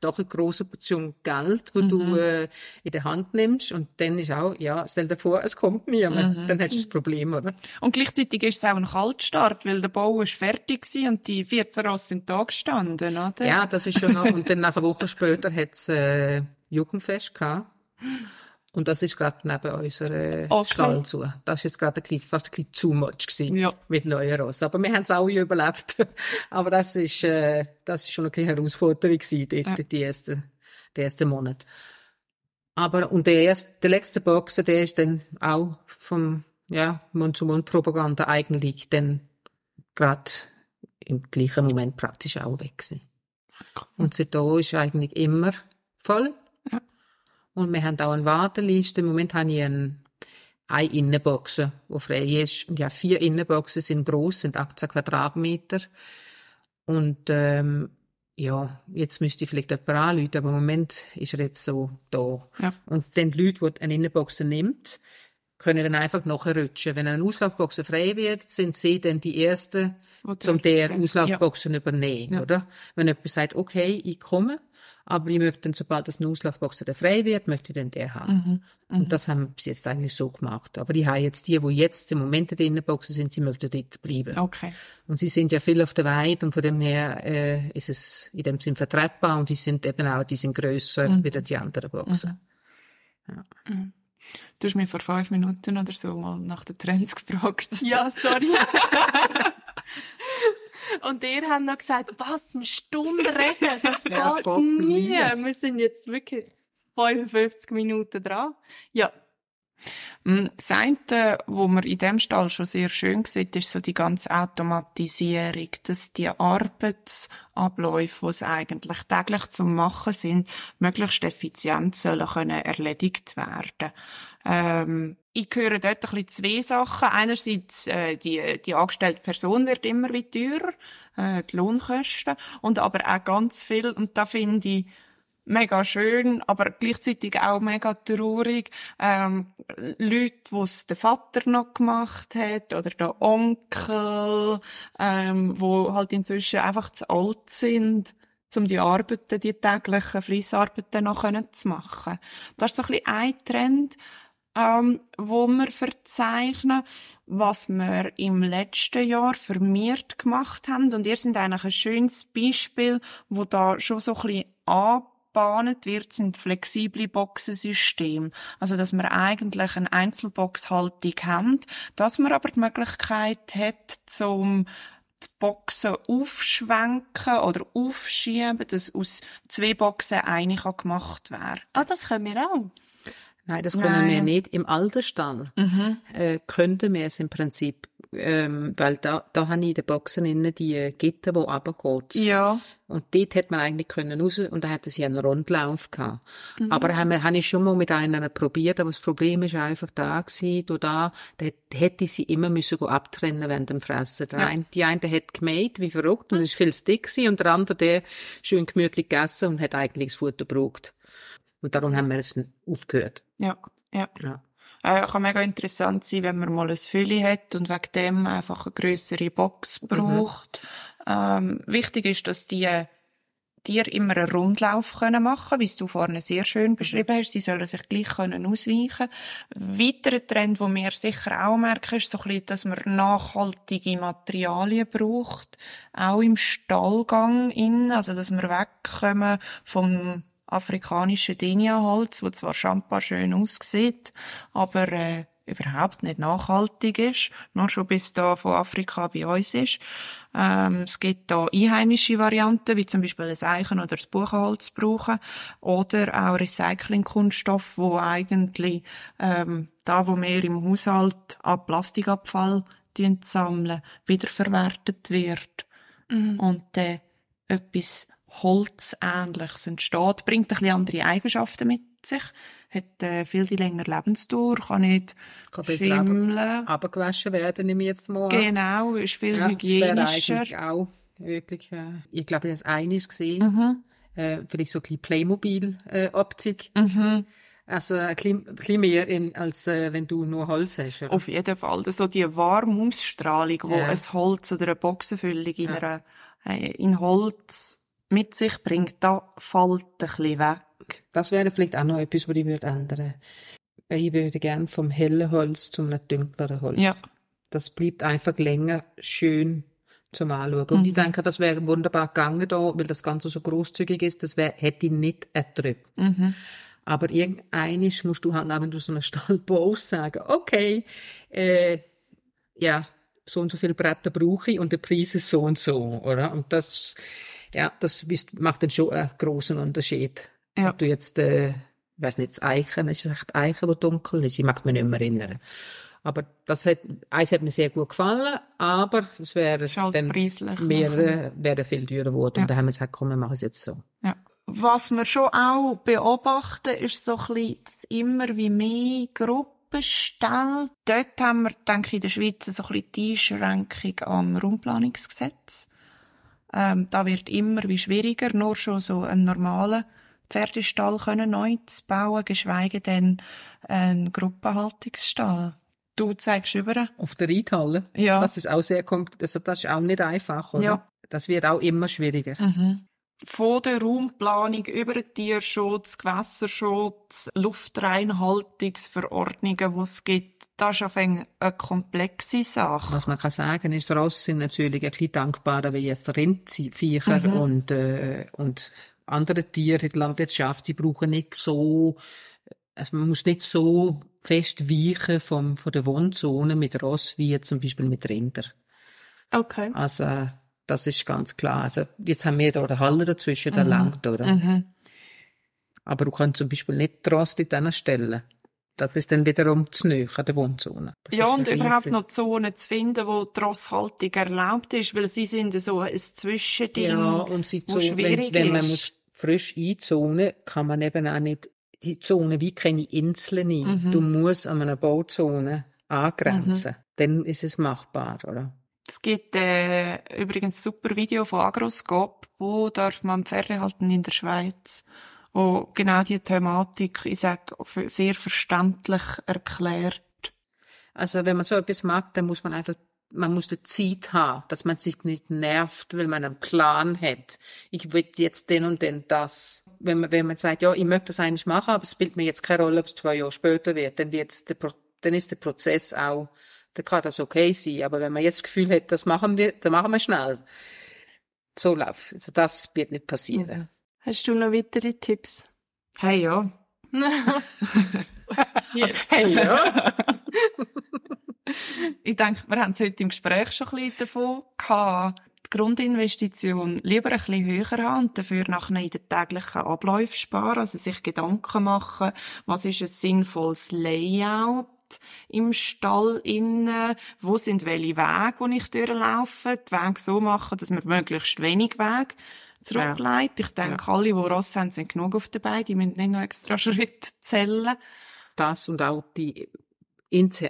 doch eine große Portion Geld, wo du äh, in der Hand nimmst und dann ist auch, ja, stell dir vor, es kommt niemand, dann hast du das Problem, oder? Und gleichzeitig ist es auch ein Kaltstart, weil der Bau ist fertig war und die 14 Rosse sind da gestanden, oder? Ja, das ist schon noch, und dann nach einer Woche später hat's äh, Jugendfest gehabt. Und das ist gerade neben unserer Okay. Stall zu. Das ist jetzt gerade ein bisschen, fast ein bisschen zu much gewesen Ja. mit neuen Ross. Aber wir haben es alle überlebt. Aber das ist, äh, das ist schon eine kleine Herausforderung gewesen, dort, die ersten, die ersten Monate. Aber, und der erste, der letzte Boxer, der ist dann auch vom, ja, Mund-zu-Mund-Propaganda eigentlich dann gerade im gleichen Moment praktisch auch weg gewesen. Und seitdem ist eigentlich immer voll. Ja. Und wir haben auch eine Warteliste. Im Moment habe ich ein, eine Innenbox, die frei ist. Und ja, vier Innenboxen sind gross, sind 18 Quadratmeter. Und, ähm, ja, jetzt müsste ich vielleicht jemand anrufen, aber im Moment ist er jetzt so da. Ja. Und dann die Leute, die eine Innenbox nimmt, können dann einfach nachrutschen. Wenn eine Auslaufbox frei wird, sind sie dann die Ersten, Wo zum der- Auslaufboxen übernehmen, Ja. oder? Wenn jemand sagt, okay, ich komme, aber ich möchte dann, sobald das Auslaufbox der frei wird, möchte ich dann der haben. Mhm. Und das haben wir bis jetzt eigentlich so gemacht. Aber ich habe jetzt die, die jetzt im Moment in der Innenboxen sind, sie möchten dort bleiben. Okay. Und sie sind ja viel auf der Weide und von dem her äh, ist es in dem Sinn vertretbar und die sind eben auch, die sind grösser Mhm. wie die anderen Boxen. Du hast mich vor fünf Minuten oder so mal nach den Trends gefragt. Ja, sorry. Und ihr habt noch gesagt, was, eine Stunde reden? Das Ja, geht Gott, nie. nie. Wir sind jetzt wirklich 55 Minuten dran. Ja, Mm, Das eine, wo man in dem Stall schon sehr schön sieht, ist so die ganze Automatisierung, dass die Arbeitsabläufe, die es eigentlich täglich zum Machen sind, möglichst effizient sollen können erledigt werden. Ähm, ich höre dort ein bisschen zwei Sachen. Einerseits, äh, die, die angestellte Person wird immer wie teurer, äh, die Lohnkosten, und aber auch ganz viel, und da finde ich, mega schön, aber gleichzeitig auch mega traurig. Ähm, Leute, die es der Vater noch gemacht hat oder der Onkel, ähm, wo halt inzwischen einfach zu alt sind, um die Arbeiten, die täglichen Fleissarbeiten noch zu machen. Das ist so ein bisschen ein Trend, ähm, wo wir verzeichnen, was wir im letzten Jahr vermehrt gemacht haben. Und ihr sind eigentlich ein schönes Beispiel, wo da schon so ein bisschen anbahnet wird, sind flexible Boxensysteme. Also, dass wir eigentlich eine Einzelboxhaltung haben, dass man aber die Möglichkeit hat, zum die Boxen aufschwenken oder aufschieben, dass aus zwei Boxen eine gemacht werden ah, das können wir auch. Nein, das können Nein. wir nicht. Im Altersstall äh, könnten wir es im Prinzip, ähm, weil da, da habe ich in den Boxen innen die Gitter, die runtergeht. Ja. Und dort hätte man eigentlich können raus, und da hätte sie einen Rundlauf gehabt. Aber haben wir, habe ich schon mal mit einer probiert, aber das Problem ist einfach da gewesen, da, da, da hätte ich sie immer müssen abtrennen während dem Fressen. Der Ja. eine, die eine hat gemäht, wie verrückt, und es ist viel zu dick gewesen, und der andere, der schön gemütlich gegessen und hat eigentlich das Futter gebraucht. Und darum haben wir es aufgehört. Ja, ja. Ja. Äh, kann mega interessant sein, wenn man mal ein Fülle hat und wegen dem einfach eine grössere Box braucht. Ähm, wichtig ist, dass die Tiere immer einen Rundlauf können machen, wie du vorhin sehr schön beschrieben hast. Sie sollen sich gleich können ausweichen. Weiterer Trend, den wir sicher auch merken, ist so ein bisschen, dass man nachhaltige Materialien braucht, auch im Stallgang innen, also dass wir wegkommen vom afrikanischen Denia-Holz, wo zwar schampa schön aussieht, aber äh, überhaupt nicht nachhaltig ist, nur schon bis da von Afrika bei uns ist. Ähm, es gibt da einheimische Varianten, wie zum Beispiel das Eichen- oder das Buchenholz brauchen, oder auch Recyclingkunststoff, wo eigentlich ähm, da, wo wir im Haushalt an Plastikabfall sammeln, wiederverwertet wird und äh, etwas Holzähnliches entsteht, bringt ein bisschen andere Eigenschaften mit sich, hat äh, viel die längere Lebensdauer, kann nicht Kann schimmeln. abgewaschen werden, nehme ich jetzt mal an. Genau, ist viel Ja, das hygienischer. eigentlich auch wirklich, äh, ich glaube, ich habe das eines gesehen, Mhm. äh, vielleicht so ein bisschen Playmobil-Optik. Mhm. Also ein bisschen, mehr in, als äh, wenn du nur Holz hast. Oder? Auf jeden Fall. Das so die Warmausstrahlung, wo Ja. ein Holz oder eine Boxenfüllung in, einer, äh, in Holz mit sich bringt, da fällt ein bisschen weg. Das wäre vielleicht auch noch etwas, was ich würde ändern. Ich würde gerne vom hellen Holz zum dunkleren Holz. Ja. Das bleibt einfach länger schön zum Anschauen. Und ich denke, das wäre wunderbar gegangen da, weil das Ganze so großzügig ist, das wär, hätte ich nicht erdrückt. Aber irgendeinisch musst du halt, auch, wenn du so einen Stall baust, sagen, okay, äh, ja, so und so viele Bretter brauche ich und der Preis ist so und so, oder? Und das, ja, das ist, macht dann schon einen großen Unterschied. Ja. Ob du jetzt, äh, ich weiß nicht, das Eichen, ist es echt Eichen, wo dunkel ist? Ich mag mich nicht mehr erinnern. Aber das hat, eins hat mir sehr gut gefallen, aber es wäre halt dann mehr, wäre viel teurer geworden. Ja. Und da haben wir gesagt, komm, wir machen es jetzt so. Ja. Was wir schon auch beobachten, ist so ein bisschen immer wie mehr Gruppenstellen. Dort haben wir, denke ich, in der Schweiz so ein bisschen die Einschränkung am Raumplanungsgesetz. Ähm, da wird immer wie schwieriger, nur schon so einen normalen Pferdestall können neu zu bauen, geschweige denn einen Gruppenhaltungsstall. Du zeigst über. Auf der Reithalle. Ja. Das ist auch sehr, kom- also das ist auch nicht einfach, oder? Ja. Das wird auch immer schwieriger. Von der Raumplanung über den Tierschutz, Gewässerschutz, Luftreinhaltungsverordnungen, die es gibt, das ist auf eine komplexe Sache. Was man kann sagen, ist, Ross sind natürlich ein bisschen dankbarer wie jetzt Rindviecher Mhm. und, äh, und andere Tiere in der Landwirtschaft. Sie brauchen nicht so, also man muss nicht so fest weichen vom, von der Wohnzone mit Ross wie zum Beispiel mit Rinder. Okay. Also, das ist ganz klar. Also, jetzt haben wir da eine Halle dazwischen, Mhm. der langt, oder? Aber du kannst zum Beispiel nicht Rost in diesen Stellen. Das ist dann wiederum zu nahe an der Wohnzone. Das ja, und riesig. überhaupt noch Zonen zu finden, wo die Rosshaltung erlaubt ist, weil sie sind so ein Zwischending, Ja, und sie wo zo- schwierig wenn, wenn man muss frisch einzonen, kann man eben auch nicht die Zone wie keine Inseln ein. Mhm. Du musst an einer Bauzone angrenzen. Dann ist es machbar, oder? Es gibt äh, übrigens super Video von Agroscope, wo darf man Pferde halten in der Schweiz, wo genau die Thematik, ich sag, sehr verständlich erklärt. Also wenn man so etwas macht, dann muss man einfach, man muss die Zeit haben, dass man sich nicht nervt, weil man einen Plan hat. Ich will jetzt den und den das. Wenn man, wenn man sagt, ja, ich möchte das eigentlich machen, aber es spielt mir jetzt keine Rolle, ob es zwei Jahre später wird, dann wird's der, dann ist der Prozess auch, dann kann das okay sein. Aber wenn man jetzt das Gefühl hat, das machen wir, dann machen wir schnell. So läuft. Also das wird nicht passieren. Hast du noch weitere Tipps? Hey, ja. Hey, ja. Ich denke, wir haben es heute im Gespräch schon ein bisschen davon gehabt. Die Grundinvestition lieber ein bisschen höher haben und dafür nachher in den täglichen Abläufen sparen, also sich Gedanken machen, was ist ein sinnvolles Layout im Stall innen, wo sind welche Wege, die ich durchlaufe, die Wege so machen, dass man möglichst wenig Weg zurücklegt. Ich denke, alle, die Ross haben, sind genug auf dabei, die müssen nicht noch extra Schritt zählen. das und auch die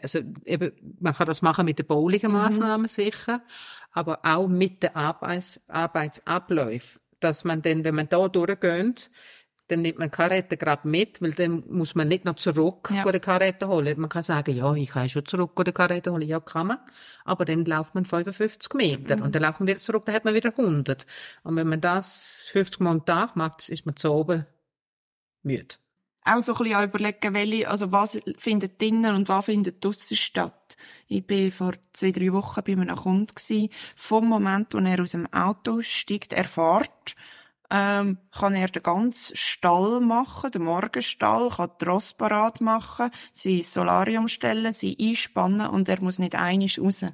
also eben, man kann das machen mit den baulichen Maßnahmen sicher, aber auch mit den Arbeits Arbeitsabläufen, dass man dann, wenn man da durchgeht, dann nimmt man Karette gerade mit, weil dann muss man nicht noch zurück Ja. die Karette holen. Man kann sagen, ja, ich kann schon zurück die Karette holen. Ja, kann man. Aber dann läuft man 55 Meter und dann laufen wir wieder zurück, dann hat man wieder 100. Und wenn man das 50 Mal am Tag macht, ist man zu oben müde. auch so ein bisschen auch überlegen, welche, also was findet drinnen und was findet draussen statt. Ich bin vor zwei, drei Wochen bei einem Kunden gsi. Vom Moment, wo er aus dem Auto steigt, er fährt, ähm, kann er den ganzen Stall machen, den Morgenstall, kann die Ross parat machen, sie ins Solarium stellen, sie einspannen und er muss nicht einig raus.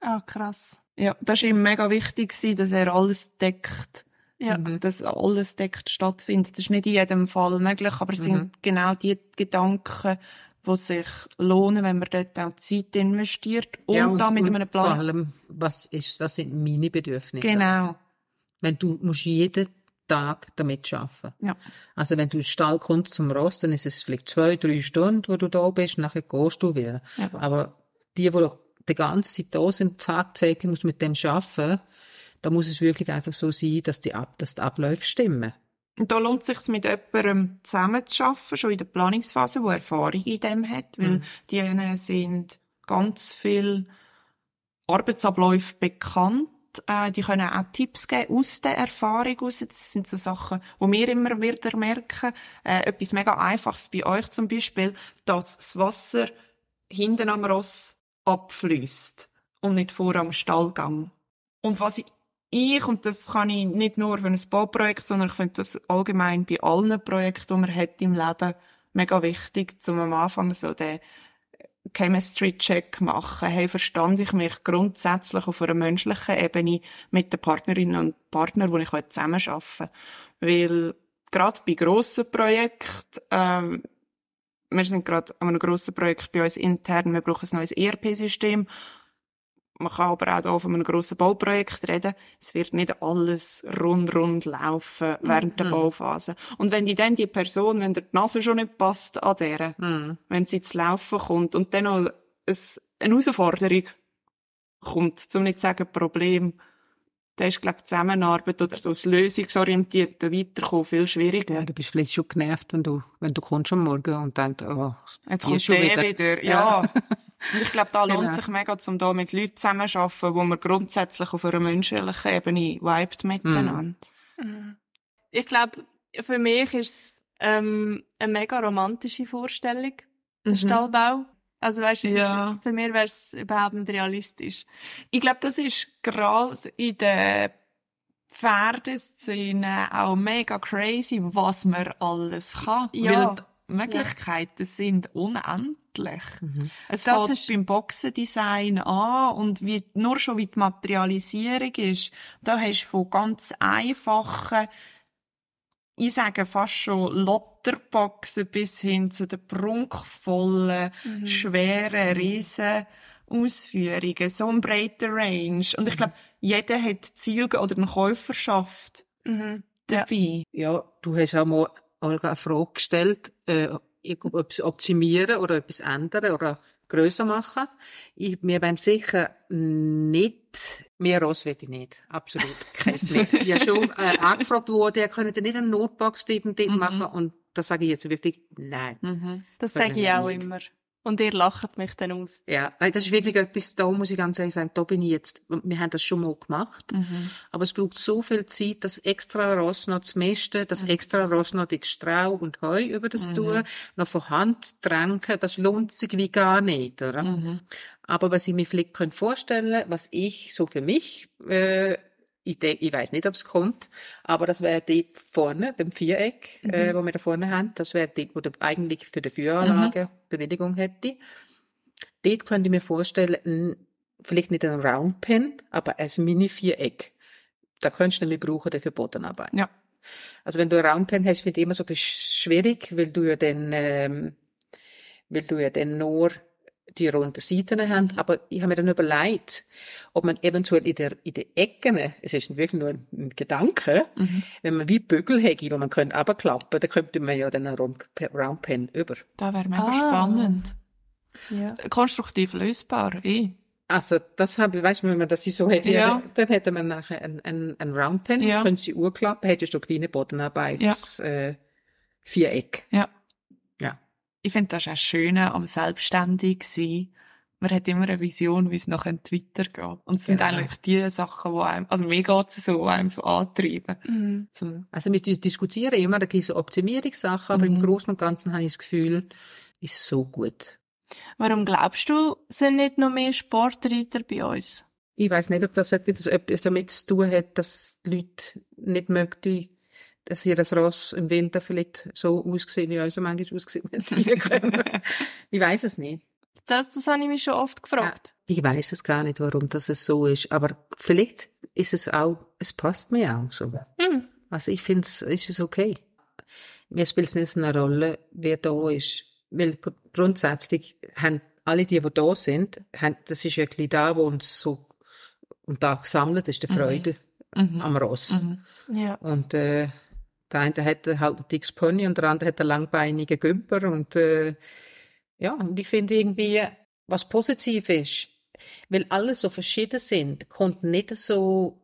Ah, krass. Ja, das war ihm mega wichtig, dass er alles deckt Ja. dass alles deckt stattfindet. Das ist nicht in jedem Fall möglich, aber es sind genau die Gedanken, die sich lohnen, wenn man dort auch Zeit investiert und, Ja, da mit und einem Vor Plan. allem, was ist, was sind meine Bedürfnisse? Genau. Wenn du musst jeden Tag damit arbeiten. Ja. Also wenn du in Stall kommst zum Rost, dann ist es vielleicht zwei, drei Stunden, wo du da bist, nachher gehst du wieder. Ja. Aber die, die die ganze Zeit da sind, zack, zack, muss mit dem arbeiten, da muss es wirklich einfach so sein, dass die, Ab dass die Abläufe stimmen. Und da lohnt es sich mit jemandem zusammen zu arbeiten, schon in der Planungsphase, wo Erfahrung in dem hat, weil die sind ganz viel Arbeitsabläufe bekannt Äh, die können auch Tipps geben aus der Erfahrung raus. Das sind so Sachen, wo wir immer wieder merken. Äh, etwas mega Einfaches bei euch zum Beispiel, dass das Wasser hinten am Ross abfließt und nicht vor am Stallgang. Und was ich, ich, und das kann ich nicht nur für ein Bauprojekt, sondern ich finde das allgemein bei allen Projekten, die man hat im Leben, mega wichtig, zum am Anfang so den Chemistry-Check machen. Hey, verstand ich mich grundsätzlich auf einer menschlichen Ebene mit den Partnerinnen und Partnern, die ich zusammenarbeiten will. Weil gerade bei grossen Projekten, ähm, wir sind gerade an einem grossen Projekt bei uns intern, wir brauchen ein neues ERP-System man kann aber auch hier von einem grossen Bauprojekt reden. Es wird nicht alles rund, rund laufen während der mhm. Bauphase. Und wenn die dann die Person, wenn der die Nase schon nicht passt an der, mhm. wenn sie zu laufen kommt und dann noch eine Herausforderung kommt, zum nicht zu sagen Problem, dann ist, glaube ich, Zusammenarbeit oder so das lösungsorientierte Weiterkommen viel schwieriger. Ja, du bist vielleicht schon genervt, wenn du, wenn du kommst am Morgen und denkst, oh, jetzt kommt schon wieder. wieder. Ja. ja. Und ich glaube, da lohnt genau. sich mega, um da mit Leuten zusammenzuarbeiten, wo man grundsätzlich auf einer menschlichen Ebene vibet miteinander. Mhm. Ich glaube, für mich ist es ähm, eine mega romantische Vorstellung, der mhm. Stallbau. Also weißt, ja. ist, für mich wäre es überhaupt nicht realistisch. Ich glaube, das ist gerade in der Pferdeszene auch mega crazy, was man alles kann. Ja. Weil Möglichkeiten ja. sind unendlich endlich. Mhm. Es das fängt ist beim Boxendesign an und wie, nur schon wie die Materialisierung ist, da hast du von ganz einfachen, ich sage fast schon Lotterboxen bis hin zu den prunkvollen, mhm. schweren, riesen Ausführungen, so ein breiter Range. Und ich mhm. glaube, jeder hat Ziel oder eine Käuferschaft mhm. dabei. Ja. ja, du hast auch mal Olga eine Frage gestellt, äh, etwas optimieren oder etwas ändern oder größer machen. Ich, wir wollen sicher nicht, mehr Ross will ich nicht. Absolut. Kein mehr. Ich habe schon äh, angefragt worden, ihr könnt nicht einen Notebox-Typen mhm. machen und da sage ich jetzt wirklich nein. Mhm. Das sage ich auch nicht. immer. Und ihr lacht mich dann aus. Ja, nein, das ist wirklich etwas, da muss ich ganz ehrlich sagen, da bin ich jetzt, wir haben das schon mal gemacht, mhm. aber es braucht so viel Zeit, das extra Ross noch zu misten, das mhm. extra Ross noch die Strau und Heu über das mhm. tun, noch von Hand tränken, das lohnt sich wie gar nicht, oder? Mhm. Aber was ich mir vielleicht vorstellen könnte, was ich so für mich, äh, ich, denk, ich weiß nicht, ob es kommt, aber das wäre dort vorne, dem Viereck, äh, mhm. äh, wo wir da vorne haben, das wäre dort, wo der eigentlich für die Führanlage mhm. Bewilligung hätte. Dort könnte ich mir vorstellen, vielleicht nicht ein Roundpen, aber als Mini-Viereck. Da könntest du nämlich brauchen für Bodenarbeit. Ja. Also wenn du ein Roundpen hast, wird immer so schwierig, weil du ja dann, ähm, weil du ja dann nur die runden Seiten haben. Aber ich habe mir dann überlegt, ob man eventuell in der, in den Ecken, es ist wirklich nur ein Gedanke, mhm. wenn man wie Bügel hätte, wo man könnte abklappen, dann könnte man ja dann einen Roundpen über. Da wäre mega ah. spannend. Ja. Konstruktiv lösbar, eh. Also, das habe ich, weißt du, wenn man das so hätte, ja. dann hätte man nachher einen, einen, einen Roundpen, ja. können sie urklappen, hättest du kleine Bodenarbeit, ja. äh, Viereck. Ja ich finde das auch schön am selbstständig sein. Man hat immer eine Vision, wie es noch weitergeht. Und es sind genau. eigentlich die Sachen, die einem, also mir geht's so, die einem so antreiben. Mhm. So. Also wir diskutieren immer ein bisschen so Optimierungssachen, aber mhm. im Großen und Ganzen habe ich das Gefühl, ist so gut. Warum glaubst du, sind nicht noch mehr Sportreiter bei uns? Ich weiß nicht, ob das etwas damit zu tun hat, dass die Leute nicht möchten, dass ihr das Ross im Winter vielleicht so aussieht, wie unser manchmal aussieht, wenn sie kommen. ich weiß es nicht. Das, das habe ich mich schon oft gefragt. Ja, ich weiß es gar nicht, warum das so ist, aber vielleicht ist es auch, es passt mir auch so. Mhm. Also ich finde es, ist es okay. Mir spielt es nicht so eine Rolle, wer da ist, weil grundsätzlich haben alle die, die da sind, haben, das ist ja ein da, wo uns so und da gesammelt ist, die mhm. Freude mhm. am Ross. Mhm. Ja. Und äh, der eine hat halt ein dickes Pony und der andere hat einen langbeinige Gümper und äh, ja, und ich finde irgendwie, was positiv ist, weil alle so verschieden sind, kommt nicht so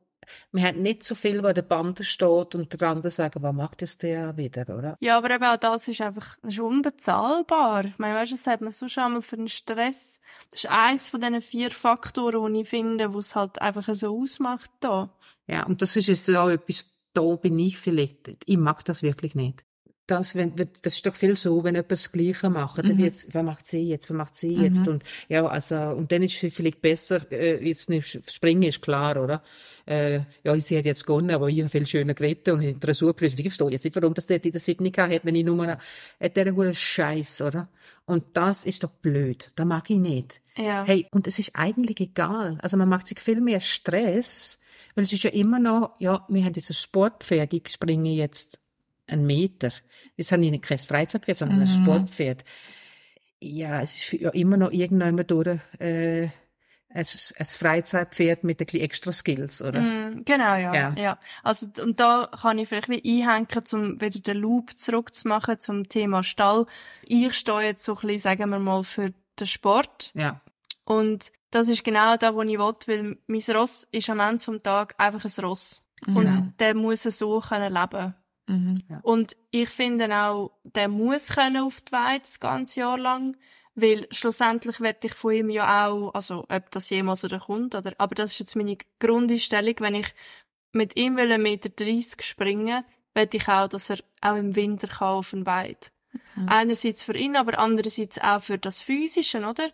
man hat nicht so viel, wo der Bande steht und der andere sagen, was macht das der wieder, oder? Ja, aber eben auch das ist einfach das ist unbezahlbar. Ich meine, weißt du, das hat man so schon mal für den Stress. Das ist eins von diesen vier Faktoren, die ich finde, wo es halt einfach so ausmacht da. Ja, und das ist jetzt auch etwas, da bin ich vielleicht, ich mag das wirklich nicht. Das, wenn, das ist doch viel so, wenn jemand das Gleiche macht, dann jetzt, was macht sie jetzt, was macht sie jetzt, und, ja, also, und dann ist es vielleicht besser, äh, jetzt nicht springen, ist klar, oder? Äh, ja, sie hat jetzt gewonnen, aber ich habe viel schöner geredet und in der Dressurprüfung, ich verstehe jetzt nicht, warum das in der siebten gehabt hat, wenn ich nur noch, äh, der hure Scheiß, oder? Und das ist doch blöd, das mag ich nicht. Ja. Hey, und es ist eigentlich egal. Also man macht sich viel mehr Stress, weil es ist ja immer noch, ja, wir haben jetzt ein Sportpferd, ich springe jetzt einen Meter. Jetzt habe ich nicht kein Freizeitpferd, sondern ein Sportpferd. Ja, es ist ja immer noch irgendjemand durch, äh, ein, ein Freizeitpferd mit ein bisschen extra Skills, oder? Mm, Genau, ja. Ja. ja. Also, und da kann ich vielleicht wie einhängen, um wieder den Loop zurückzumachen zum Thema Stall. Ich stehe jetzt so ein bisschen, sagen wir mal, für den Sport. Ja. Und das ist genau da, wo ich will, weil mein Ross ist am Ende vom Tag einfach ein Ross. Und der muss so können leben. Mhm. Und ich finde auch, der muss können auf die Weide das ganze Jahr lang, weil schlussendlich werde ich von ihm ja auch, also ob das jemals wieder kommt, oder, aber das ist jetzt meine Grundeinstellung, wenn ich mit ihm will einen Meter 30 springen, will ich auch, dass er auch im Winter kann auf den Weide. Einerseits für ihn, aber andererseits auch für das Physische, oder?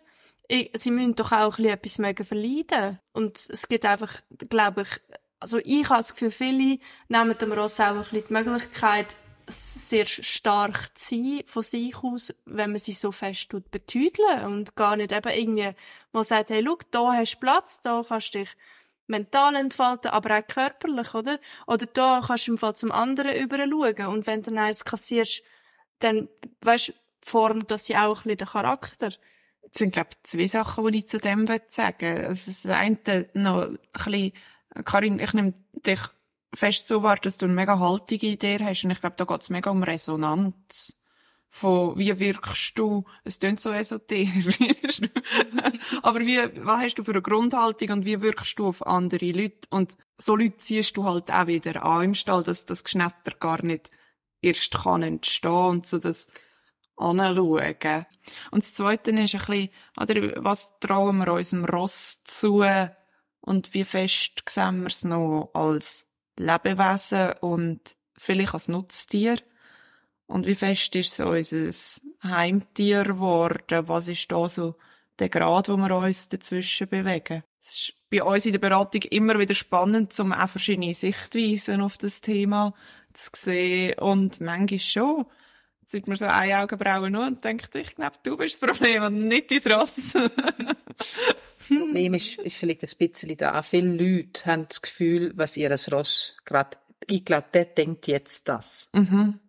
Sie müssen doch auch ein bisschen etwas verleiden. Und es gibt einfach, glaube ich, also ich habe das Gefühl, viele nehmen dem Ross auch ein bisschen die Möglichkeit, sehr stark zu sein von sich aus, wenn man sie so fest tut und gar nicht eben irgendwie mal sagt, hey, schau, da hast du Platz, da kannst du dich mental entfalten, aber auch körperlich, oder? Oder da kannst du im Fall zum anderen über schauen und wenn du dann eins kassierst, dann, weißt, formt das ja auch ein bisschen den Charakter. Das sind, glaube ich, zwei Sachen, die ich zu dem will sagen Also das eine noch ein bisschen, Karin, ich nehme dich fest so wahr, dass du eine mega haltige Idee hast und ich glaube, da geht es mega um Resonanz. Von, wie wirkst du, es klingt so esoterisch, aber wie, was hast du für eine Grundhaltung und wie wirkst du auf andere Leute? Und so Leute ziehst du halt auch wieder an im Stall, dass das Geschnetter gar nicht erst kann entstehen und so das anschauen. Und das Zweite ist ein bisschen, oder, was trauen wir unserem Ross zu und wie fest sehen wir es noch als Lebewesen und vielleicht als Nutztier? Und wie fest ist es unser Heimtier geworden? Was ist da so der Grad, wo wir uns dazwischen bewegen? Es ist bei uns in der Beratung immer wieder spannend, um auch verschiedene Sichtweisen auf das Thema zu sehen. Und manchmal schon sieht man so eine Augenbraue nur und denkt, ich glaube, du bist das Problem und nicht dein Ross. Problem ist, ist vielleicht ein bisschen da. Viele Leute haben das Gefühl, was ihr das Ross gerade, ich glaube, der denkt jetzt das. Mhm.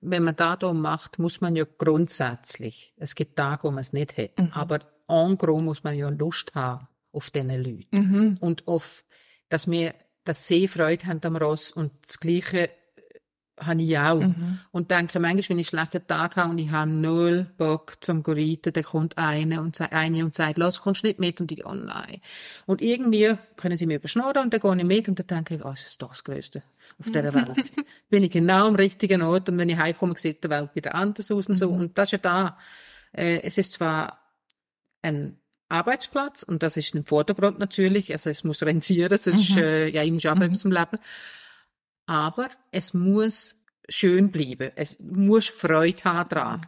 Wenn man da macht, muss man ja grundsätzlich, es gibt Tage, wo man es nicht hat, aber en gros muss man ja Lust haben auf diese Leute. Und auf, dass wir, dass sie Freude haben am Ross und das Gleiche habe ich auch. Und denke manchmal, wenn ich einen schlechten Tag habe und ich habe null Bock zum zu reiten, dann kommt eine und, eine und sagt, los, kommst du nicht mit? Und ich, oh nein. Und irgendwie können sie mir überschnorren und dann gehe ich mit und dann denke ich, oh, das ist doch das Größte auf dieser Welt. Bin ich genau am richtigen Ort und wenn ich heimkomme, sieht die Welt wieder anders aus und so. Und das ist ja da. Äh, es ist zwar ein Arbeitsplatz und das ist im Vordergrund natürlich, also es muss rentieren, sonst äh, ja, ich muss arbeiten zum Leben. Aber es muss schön bleiben. Es muss Freude haben dran.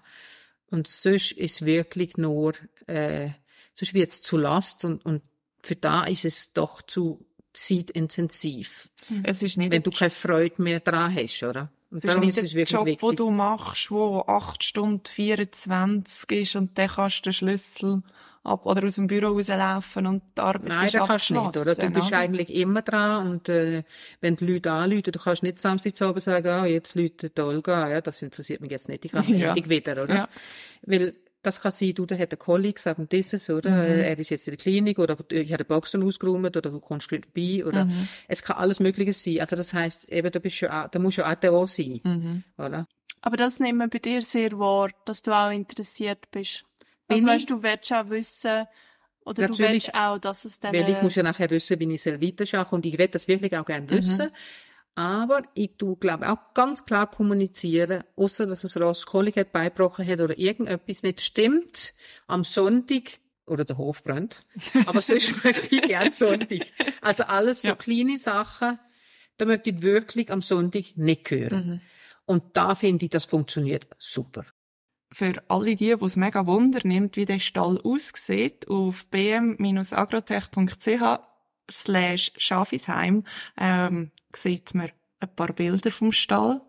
Und sonst ist wirklich nur, äh, sonst wird es zu Last und, und für da ist es doch zu zeitintensiv. Es ist nicht Wenn du keine Freude mehr dran hast, oder? Und Es ist nicht der Job, wichtig. den du machst, wo 8 Stunden 24 ist und dann kannst du den Schlüssel ab oder aus dem Büro rauslaufen und die Arbeit Nein, ist das kannst du nicht, oder? Du bist oder? eigentlich immer dran und äh, wenn die Leute anrufen, du kannst nicht samstags oben sagen, ah, jetzt läutet Olga, ja, das interessiert mich jetzt nicht, ich habe Ja. ja. wieder, oder? Ja. Weil das kann sein, du, da hat ein Kollege gesagt, und dieses, oder? Mhm. Er ist jetzt in der Klinik, oder ich habe den Boxen ausgeräumt, oder du kommst nicht vorbei, oder? Mhm. Es kann alles Mögliche sein. Also das heisst, eben, du bist ja auch, da musst du ja auch da sein, Mhm. oder? Aber das nehmen wir bei dir sehr wahr, dass du auch interessiert bist. Also Bin weißt du, willst auch wissen, Oder Natürlich. du willst auch, dass es dann... Weil ich äh, muss ja nachher wissen, wie ich es weiterschaffe und ich will das wirklich auch gerne wissen. Aber ich tu, glaube auch ganz klar kommunizieren, außer dass es Ross Kohlig hat beigebrochen hat oder irgendetwas nicht stimmt, am Sonntag oder der Hof brennt. Aber sonst möchte ich gerne Sonntag. Also alles so Ja. kleine Sachen, da möchte ich wirklich am Sonntag nicht hören. Und da finde ich, das funktioniert super. Für alle die, die es mega Wunder nimmt, wie der Stall aussieht, auf bm-agrotech.ch slash Schafisheim ähm, sieht man ein paar Bilder vom Stall,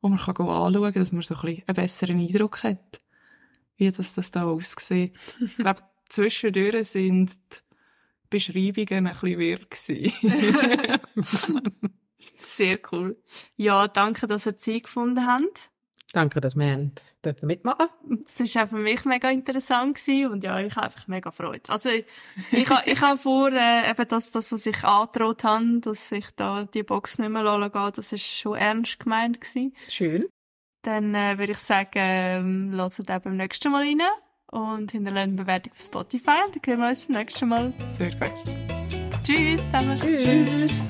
wo man kann anschauen kann, dass man so ein bisschen einen besseren Eindruck hat, wie das, das da aussieht. Ich glaube, zwischendurch sind die Beschreibungen ein bisschen wirr. Sehr cool. Ja, danke, dass ihr Zeit gefunden habt. Danke, dass wir haben dürfen mitmachen. Es ist auch für mich mega interessant gewesen und ja, ich habe einfach mega Freude. Also ich, ich, ha- ich habe vor, äh, eben das, das, was ich angedroht habe, dass ich da die Box nicht mehr lassen gehe, das ist schon ernst gemeint gewesen. Schön. Dann äh, würde ich sagen, ähm, hört eben beim nächsten Mal rein und hinterlasst eine Bewertung auf Spotify und dann hören wir uns beim nächsten Mal. Sehr gut. Tschüss zusammen. Tschüss.